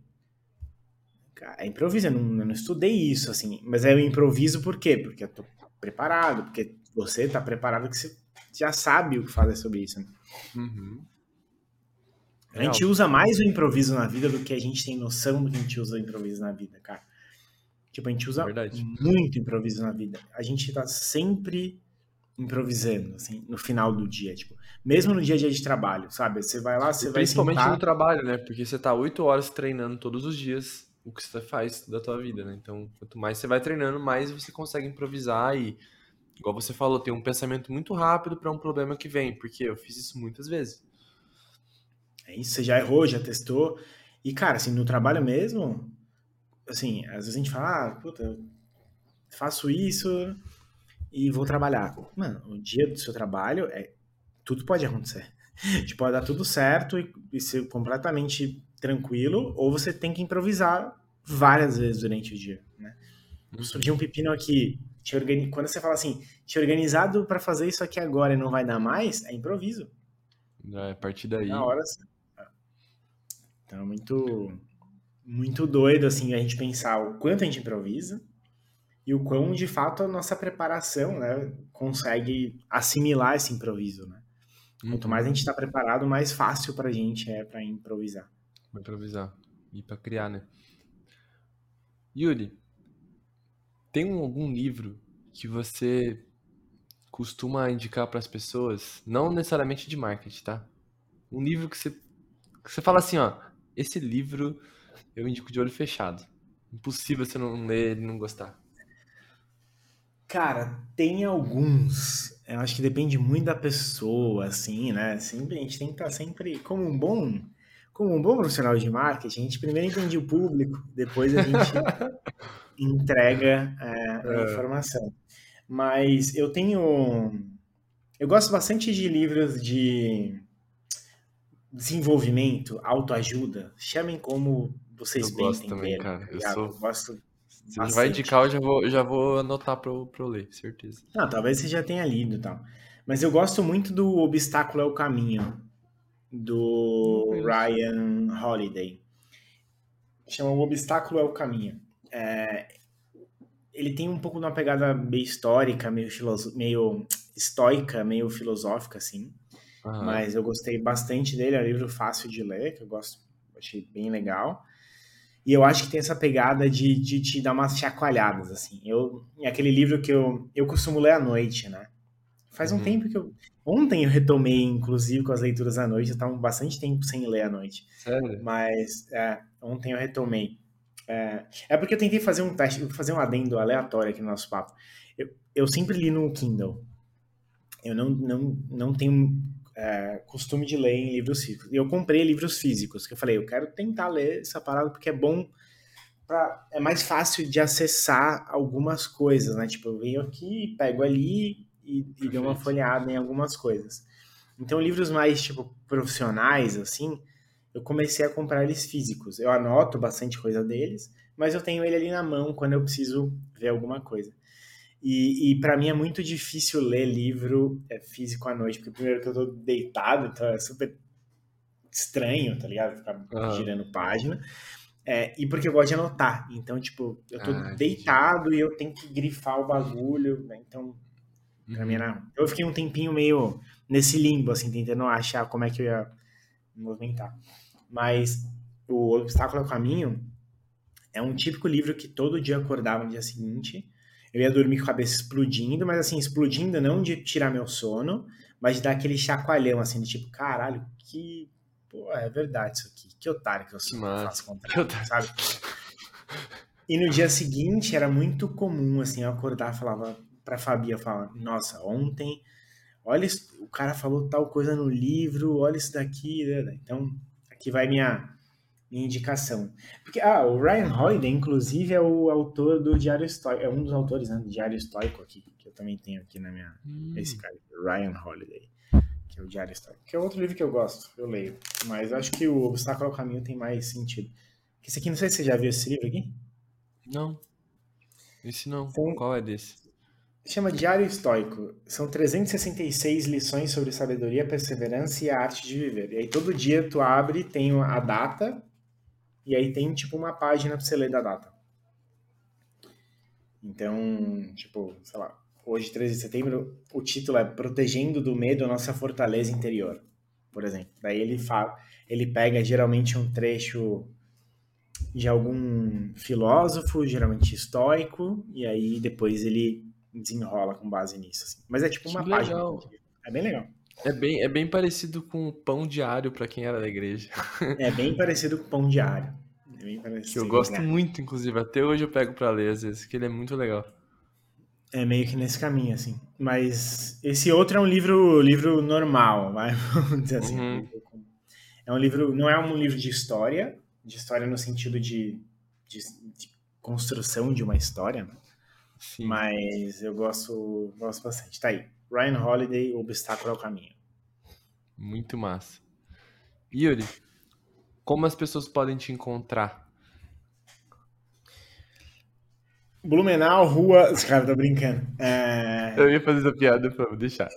Cara, é improviso, eu não, eu não estudei isso, assim. Mas é eu improviso por quê? Porque eu tô preparado, porque você tá preparado que você já sabe o que fazer sobre isso. Né? Uhum. A gente usa mais o improviso na vida do que a gente tem noção do que a gente usa o improviso na vida, cara. Tipo, a gente usa Verdade. muito improviso na vida. A gente tá sempre improvisando, assim, no final do dia, tipo, mesmo no dia a dia de trabalho, sabe? Você vai lá, você vai Principalmente sentar... no trabalho, né? Porque você tá oito horas treinando todos os dias o que você faz da tua vida, né? Então, quanto mais você vai treinando, mais você consegue improvisar e, igual você falou, ter um pensamento muito rápido para um problema que vem, porque eu fiz isso muitas vezes. É isso, você já errou, já testou. E, cara, assim, no trabalho mesmo, assim, às vezes a gente fala, ah, puta, faço isso e vou trabalhar. Mano, o dia do seu trabalho é tudo pode acontecer. [LAUGHS] Tipo, pode dar tudo certo e, e ser completamente tranquilo, ou você tem que improvisar várias vezes durante o dia, né? Uhum. Surgiu um pepino aqui, te organi... quando você fala assim, te organizado para fazer isso aqui agora e não vai dar mais, é improviso. É, a partir daí. Na hora. Então, é muito muito doido, assim, a gente pensar o quanto a gente improvisa e o quão, de fato, a nossa preparação, né, consegue assimilar esse improviso, né? Quanto mais a gente está preparado, mais fácil para a gente é para improvisar. Pra improvisar e para criar, né? Yuri, tem algum livro que você costuma indicar para as pessoas, não necessariamente de marketing, tá? Um livro que você, que você fala assim, ó, esse livro eu indico de olho fechado. Impossível você não ler e não gostar. Cara, tem alguns. Eu acho que depende muito da pessoa, assim, né? Sempre, a gente tem que estar tá sempre como um bom, como um bom profissional de marketing. A gente primeiro entende o público, depois a gente [LAUGHS] entrega é, a é. informação. Mas eu tenho, eu gosto bastante de livros de desenvolvimento, autoajuda. Chamem como vocês eu gosto também, cara. Eu, sou... gosto Se você vai indicar, eu já vou, já vou anotar para eu, eu ler, certeza. Ah, talvez você já tenha lido e tal. Mas eu gosto muito do Obstáculo é o Caminho, do Ryan Holiday. Chama O Obstáculo é o Caminho. É... Ele tem um pouco de uma pegada meio histórica, meio, meio estoica, meio filosófica, assim. Mas eu gostei bastante dele, é um livro fácil de ler, que eu gosto, achei bem legal. E eu acho que tem essa pegada de, de te dar umas chacoalhadas, assim. Eu, é aquele livro que eu, eu costumo ler à noite, né? Faz um uhum. tempo que eu. Ontem eu retomei, inclusive, com as leituras à noite. Eu estava bastante tempo sem ler à noite. Sério? Mas é, ontem eu retomei. É, é, porque eu tentei fazer um teste, fazer um adendo aleatório aqui no nosso papo. Eu, eu sempre li no Kindle. Eu não, não, não tenho é, costume de ler em livros físicos. E eu comprei livros físicos, que eu falei, eu quero tentar ler essa parada porque é bom pra, é mais fácil de acessar algumas coisas, né? Tipo, eu venho aqui, pego ali e, e dou uma folheada em algumas coisas. Então, livros mais, tipo, profissionais, assim, eu comecei a comprar eles físicos. Eu anoto bastante coisa deles, mas eu tenho ele ali na mão quando eu preciso ver alguma coisa. E, e para mim é muito difícil ler livro é, físico à noite, porque primeiro que eu tô deitado, então é super estranho, tá ligado? Ficar girando página. É, e porque eu gosto de anotar. Então, tipo, eu tô ah, deitado entendi. e eu tenho que grifar o bagulho, né? Então, pra uhum. mim era... Eu fiquei um tempinho meio nesse limbo, assim, tentando achar como é que eu ia me movimentar. Mas o Obstáculo ao Caminho é um típico livro que todo dia acordava no dia seguinte eu ia dormir com a cabeça explodindo, mas assim, explodindo não de tirar meu sono, mas de dar aquele chacoalhão, assim, de tipo, caralho, que. Pô, é verdade isso aqui. Que otário que eu sou, Mano, faço contra sabe? E no dia seguinte era muito comum, assim, eu acordar e falava, pra Fabia falar, nossa, ontem, olha, isso, o cara falou tal coisa no livro, olha isso daqui, né? né? então aqui vai minha, minha indicação. Porque, ah, o Ryan Holiday, inclusive, é o autor do Diário Estoico, é um dos autores né, do Diário Estoico aqui, que eu também tenho aqui na minha, hum. esse cara, Ryan Holiday que é o Diário Histórico, que é outro livro que eu gosto, eu leio. Mas acho que o Obstáculo ao Caminho tem mais sentido. Esse aqui, não sei se você já viu esse livro aqui. Não. Esse não. Então, Qual é desse? Chama Diário Estoico. São 366 lições sobre sabedoria, perseverança e a arte de viver. E aí todo dia tu abre, tem a data, e aí tem tipo uma página pra você ler da data. Então, tipo, sei lá, hoje, 13 de setembro, o título é Protegendo do Medo a Nossa Fortaleza Interior, por exemplo. Daí ele fala, ele pega geralmente um trecho de algum filósofo, geralmente estoico, e aí depois ele desenrola com base nisso. Assim. Mas é tipo uma que página. Legal. É bem legal. É bem, é bem parecido com o pão diário para quem era da igreja. [LAUGHS] É bem parecido com o pão diário. É bem parecido. Que eu gosto muito, inclusive. Até hoje eu pego para ler às vezes, que ele é muito legal é meio que nesse caminho, assim. Mas esse outro é um livro, livro normal, vai, [LAUGHS] vamos dizer assim. Uhum. É um livro, não é um livro de história, de história no sentido de, de, de construção de uma história, né? Sim. mas eu gosto, gosto bastante. Tá aí, Ryan Holiday, Obstáculo ao Caminho. Muito massa. Yuri, como as pessoas podem te encontrar? Blumenau, rua. [LAUGHS] Os caras estão brincando. É... Eu ia fazer essa piada, vou deixar.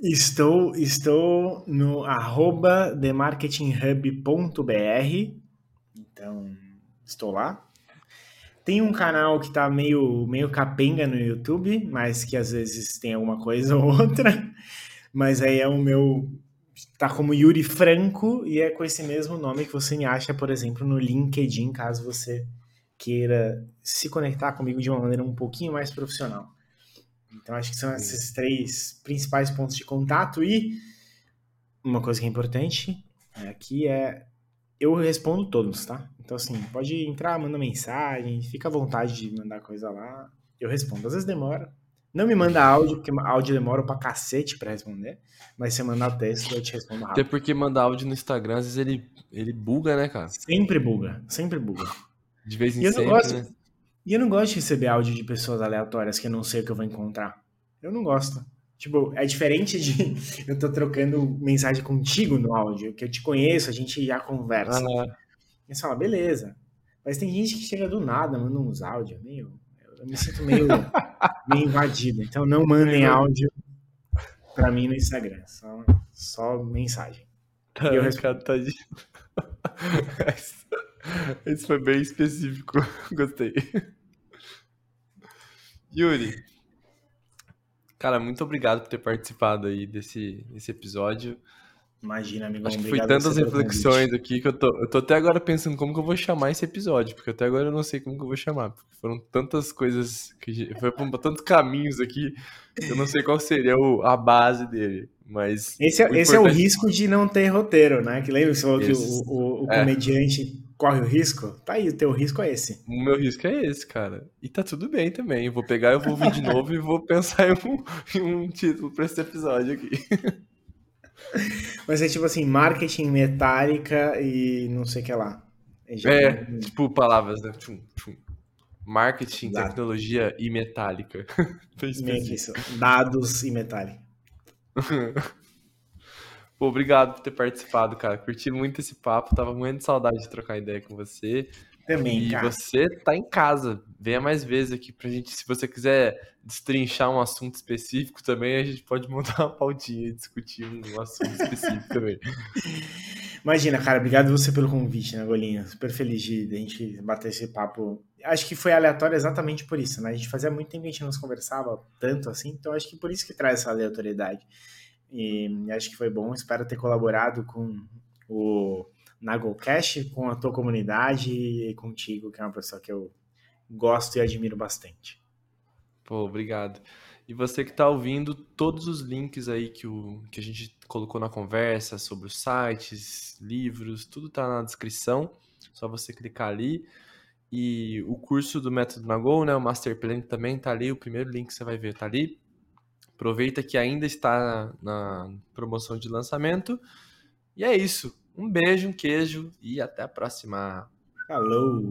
estou, estou no arroba themarketinghub.br. Então, estou lá. Tem um canal que tá meio, meio capenga no YouTube, mas que às vezes tem alguma coisa [LAUGHS] ou outra. Mas aí é o meu. Tá como Yuri Franco e é com esse mesmo nome que você me acha, por exemplo, no LinkedIn, caso você queira se conectar comigo de uma maneira um pouquinho mais profissional. Então, acho que são esses três principais pontos de contato. E uma coisa que é importante aqui é eu respondo todos, tá? Então, assim, pode entrar, manda mensagem, fica à vontade de mandar coisa lá. Eu respondo. Às vezes demora. Não me manda áudio, porque áudio demora pra cacete pra responder. Mas se mandar texto, eu te respondo rápido. Até porque mandar áudio no Instagram, às vezes ele, ele buga, né, cara? Sempre buga, sempre buga. De vez em quando. Né? E eu não gosto de receber áudio de pessoas aleatórias que eu não sei o que eu vou encontrar. Eu não gosto. Tipo, é diferente de [LAUGHS] eu tô trocando mensagem contigo no áudio, que eu te conheço, a gente já conversa. Ah. E você fala, beleza. Mas tem gente que chega do nada, manda uns áudios, meio. Eu me sinto meio, [LAUGHS] meio invadido. Então não mandem áudio pra mim no Instagram. Só, só mensagem. Tá, eu respondo. Tá de... [LAUGHS] Esse foi bem específico. [LAUGHS] Gostei. Yuri, cara, muito obrigado por ter participado aí desse, desse episódio. Imagina, amigo. Acho que foi tantas reflexões aqui que eu tô, eu tô até agora pensando como que eu vou chamar esse episódio, porque até agora eu não sei como que eu vou chamar, porque foram tantas coisas que foi por tantos caminhos aqui, que eu não sei qual seria o, a base dele. Mas esse, é, esse é o risco de não ter roteiro, né? Que lembra que você falou que o, o, o é. comediante corre o risco? Tá aí, o teu risco é esse. O meu risco é esse, cara. E tá tudo bem também. Eu vou pegar, eu vou vir de [LAUGHS] novo e vou pensar em um, em um título pra esse episódio aqui. [LAUGHS] [LAUGHS] Mas é tipo assim, marketing metálica e não sei o que lá. É, é tipo palavras, né? Tchum, tchum. Marketing, tecnologia e metálica. [LAUGHS] Isso. Dados e metálica. [LAUGHS] Pô, obrigado por ter participado, cara. Curti muito esse papo. Tava morrendo de saudade de trocar ideia com você. Também, e cara. você tá em casa. Venha mais vezes aqui pra gente. Se você quiser destrinchar um assunto específico também, a gente pode [LAUGHS] montar uma pautinha e discutir um assunto específico [LAUGHS] também. Imagina, cara, obrigado você pelo convite, né, Golinha? Super feliz de, de a gente bater esse papo. Acho que foi aleatório exatamente por isso, né? A gente fazia muito tempo que a gente não se conversava tanto assim, então acho que por isso que traz essa aleatoriedade. E acho que foi bom, espero ter colaborado com o Nagolcast, com a tua comunidade e contigo, que é uma pessoa que eu gosto e admiro bastante. Pô, obrigado. E você que está ouvindo, todos os links aí que, o, que a gente colocou na conversa sobre os sites, livros, tudo está na descrição. Só você clicar ali. E o curso do Método Nagol, né, o Master Plan também tá ali, o primeiro link que você vai ver tá ali. Aproveita que ainda está na promoção de lançamento. E é isso. Um beijo, um queijo e até a próxima. Falou!